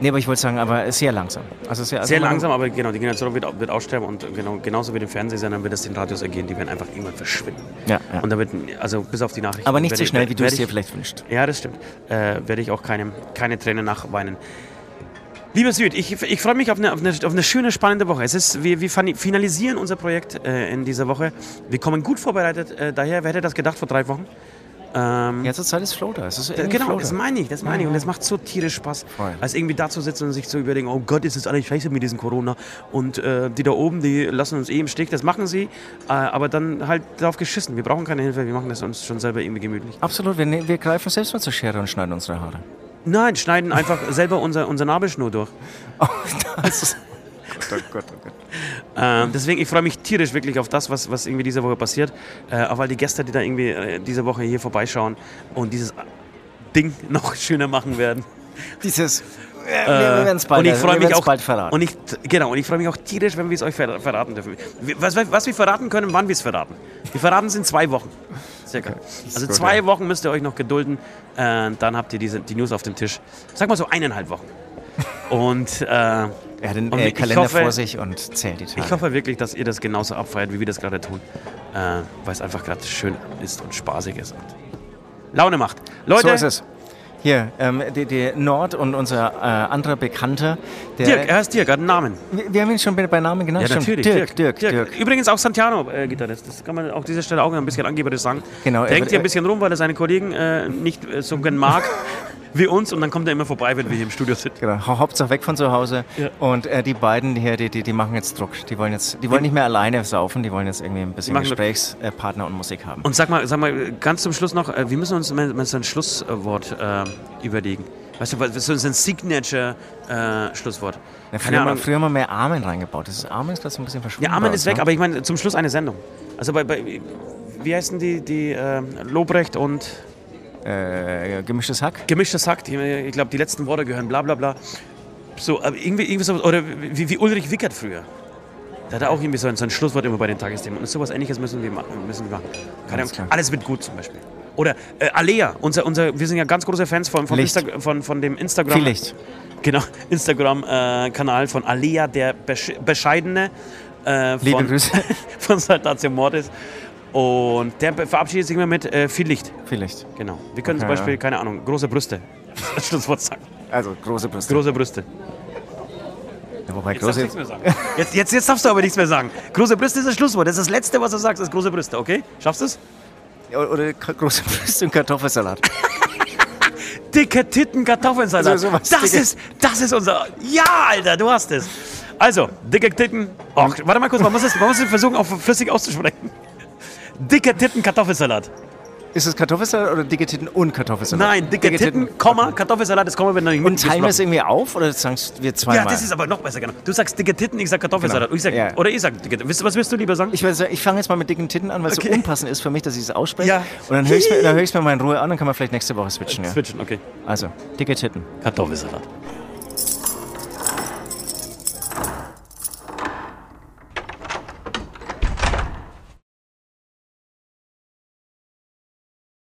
B: Nee, aber ich wollte sagen, aber sehr langsam. Also sehr, also
C: Sehr langsam, aber genau, die Generation wird, wird aussterben und genau, genauso wie den Fernsehsendern wird es den Radios ergehen, die werden einfach irgendwann verschwinden.
B: Ja, ja.
C: Und da wird, also bis auf die Nachrichten.
B: Aber nicht so
C: ich-
B: schnell, wie du es dir
C: ich-
B: vielleicht wünschst.
C: Ja, das stimmt. Äh, werde ich auch keine, keine Tränen nachweinen. Lieber Süd, ich, ich freue mich auf eine, auf, eine, auf eine schöne, spannende Woche. Es ist, wir, wir finalisieren unser Projekt äh, in dieser Woche. Wir kommen gut vorbereitet äh, daher. Wer hätte das gedacht vor drei Wochen? Ähm,
B: zur Zeit ist Flow da. Es ist
C: da- genau,
B: Flow
C: das
B: da.
C: meine ich, das meine ich. Und das macht so tierisch Spaß.
B: Voll.
C: Als irgendwie da zu sitzen und sich zu überlegen, oh Gott, ist das alles scheiße mit diesem Corona. Und äh, die da oben, die lassen uns eh im Stich. Das machen sie, äh, aber dann halt darauf geschissen. Wir brauchen keine Hilfe, wir machen das uns schon selber irgendwie gemütlich.
B: Absolut, wir, ne- wir greifen selbst mal zur Schere und schneiden unsere Haare.
C: Nein, schneiden einfach selber unser, unser Nabelschnur durch.
B: Oh, das ist... Gott, oh Gott, oh Gott.
C: Ähm, deswegen, ich freue mich tierisch wirklich auf das, was, was irgendwie diese Woche passiert. Äh, auch weil die Gäste, die da irgendwie äh, diese Woche hier vorbeischauen und dieses Ding noch schöner machen werden.
B: Dieses... wir wir werden es bald,
C: und ich freue mich auch
B: bald verraten.
C: Und ich, genau, und ich freue mich auch tierisch, wenn wir es euch ver verraten dürfen. Was, was wir verraten können, wann wir es verraten. Wir verraten es in zwei Wochen. Circa. Also
B: gut,
C: zwei
B: ja.
C: Wochen müsst ihr euch noch gedulden. Äh, dann habt ihr diese, die News auf dem Tisch. Sag mal so eineinhalb Wochen. Und äh,
B: er hat den äh, Kalender
C: hoffe-
B: vor sich und zählt die Tage.
C: ich hoffe wirklich, dass ihr das genauso abfeiert, wie wir das gerade tun. Äh, weil es einfach gerade schön ist und spaßig ist und Laune macht. Leute,
B: so ist es. Hier, ähm, die, die Nord und unser äh, anderer Bekannter,
C: Dirk, er heißt Dirk, hat einen Namen.
B: wir, wir haben ihn schon bei bei Namen genannt.
C: Ja, natürlich.
B: Dirk, Dirk, Dirk.
C: Übrigens auch Santiano-Gitarrist. das kann man auch dieser Stelle auch ein bisschen angeberisch sagen.
B: Genau, wird-
C: hier ein bisschen rum, weil er seine Kollegen äh, nicht äh, so gern mag wie uns. Und dann kommt er immer vorbei, wenn wir hier im Studio sind.
B: Genau, hau- Hauptsache weg von zu Hause.
C: Ja.
B: Und äh, die beiden hier, die, die, die machen jetzt Druck. Die wollen jetzt, die wollen nicht mehr alleine saufen, die wollen jetzt irgendwie ein bisschen. Gesprächspartner und Musik haben.
C: Und sag mal, sag mal ganz zum Schluss noch, äh, wir müssen uns mal, so ein Schlusswort äh, überlegen. Weißt du, was so ein Signature-Schlusswort?
B: Ja, früher, haben wir- mehr Amen reingebaut. Das ist Amen ist das ein bisschen verschwunden.
C: Ja, Amen ist weg,
B: ne?
C: aber ich meine zum Schluss eine Sendung. Also bei, bei wie heißen die, die äh, Lobrecht und
B: Äh, gemischtes Hack?
C: gemischtes Hack, ich glaube, die letzten Worte gehören, bla bla bla. So, aber irgendwie, irgendwie so, oder wie, wie Ulrich Wickert früher. Der hat auch irgendwie so ein, so ein Schlusswort immer bei den Tagesthemen. Und sowas ähnliches müssen wir machen. Müssen wir machen. Keine
B: Alles
C: wird gut zum Beispiel. Oder äh, Alea, unser, unser, wir sind ja ganz große Fans von, von. Insta, von, von dem Instagram.
B: Viel Licht.
C: Genau, Instagram-Kanal von Alea, der Besch Bescheidene. Äh,
B: Liebe
C: von,
B: Grüße.
C: von Saltatio Mortis. Und der verabschiedet sich immer mit äh, viel Licht.
B: Viel Licht.
C: Genau. Wir können zum
B: Okay,
C: Beispiel,
B: ja.
C: keine Ahnung, große Brüste. als Schlusswort sagen.
B: Also große Brüste.
C: Große Brüste.
B: Ja, wobei
C: Jetzt darfst
B: große,
C: du nichts mehr sagen. Jetzt, jetzt, jetzt darfst du aber nichts mehr sagen. Große Brüste ist das Schlusswort. Das ist das Letzte, was du sagst, ist große Brüste, okay? Schaffst du es?
B: oder k- große Brüste und Kartoffelsalat.
C: Dicke Titten, Kartoffelsalat.
B: Also sowas,
C: das,
B: dicke-
C: ist, das ist unser. Ja, Alter, du hast es. Also, dicke Titten. Oh, warte mal kurz, man muss es, man muss es versuchen, auch flüssig auszusprechen. Dicke Titten, Kartoffelsalat.
B: Ist es Kartoffelsalat oder dicke Titten und Kartoffelsalat?
C: Nein, dicke, Titten, Komma, Kartoffelsalat, das Komma noch nicht
B: Und teilen wir es irgendwie auf oder sagst wir zweimal?
C: Ja, das ist aber noch besser, genau. Du sagst dicke Titten, ich sag Kartoffelsalat.
B: Genau.
C: Ich sag,
B: Ja.
C: Oder ich sag dicke Titten. Was wirst du lieber sagen?
B: ich ich fange jetzt mal mit dicken Titten an, weil es
C: Okay.
B: so unpassend ist für mich, dass ich es ausspreche.
C: Ja.
B: Und dann höre ich es mir, dann hör mir mal in Ruhe an, dann kann man vielleicht nächste Woche switchen. Ja.
C: Switchen, okay.
B: Also, dicke Titten.
C: Kartoffelsalat.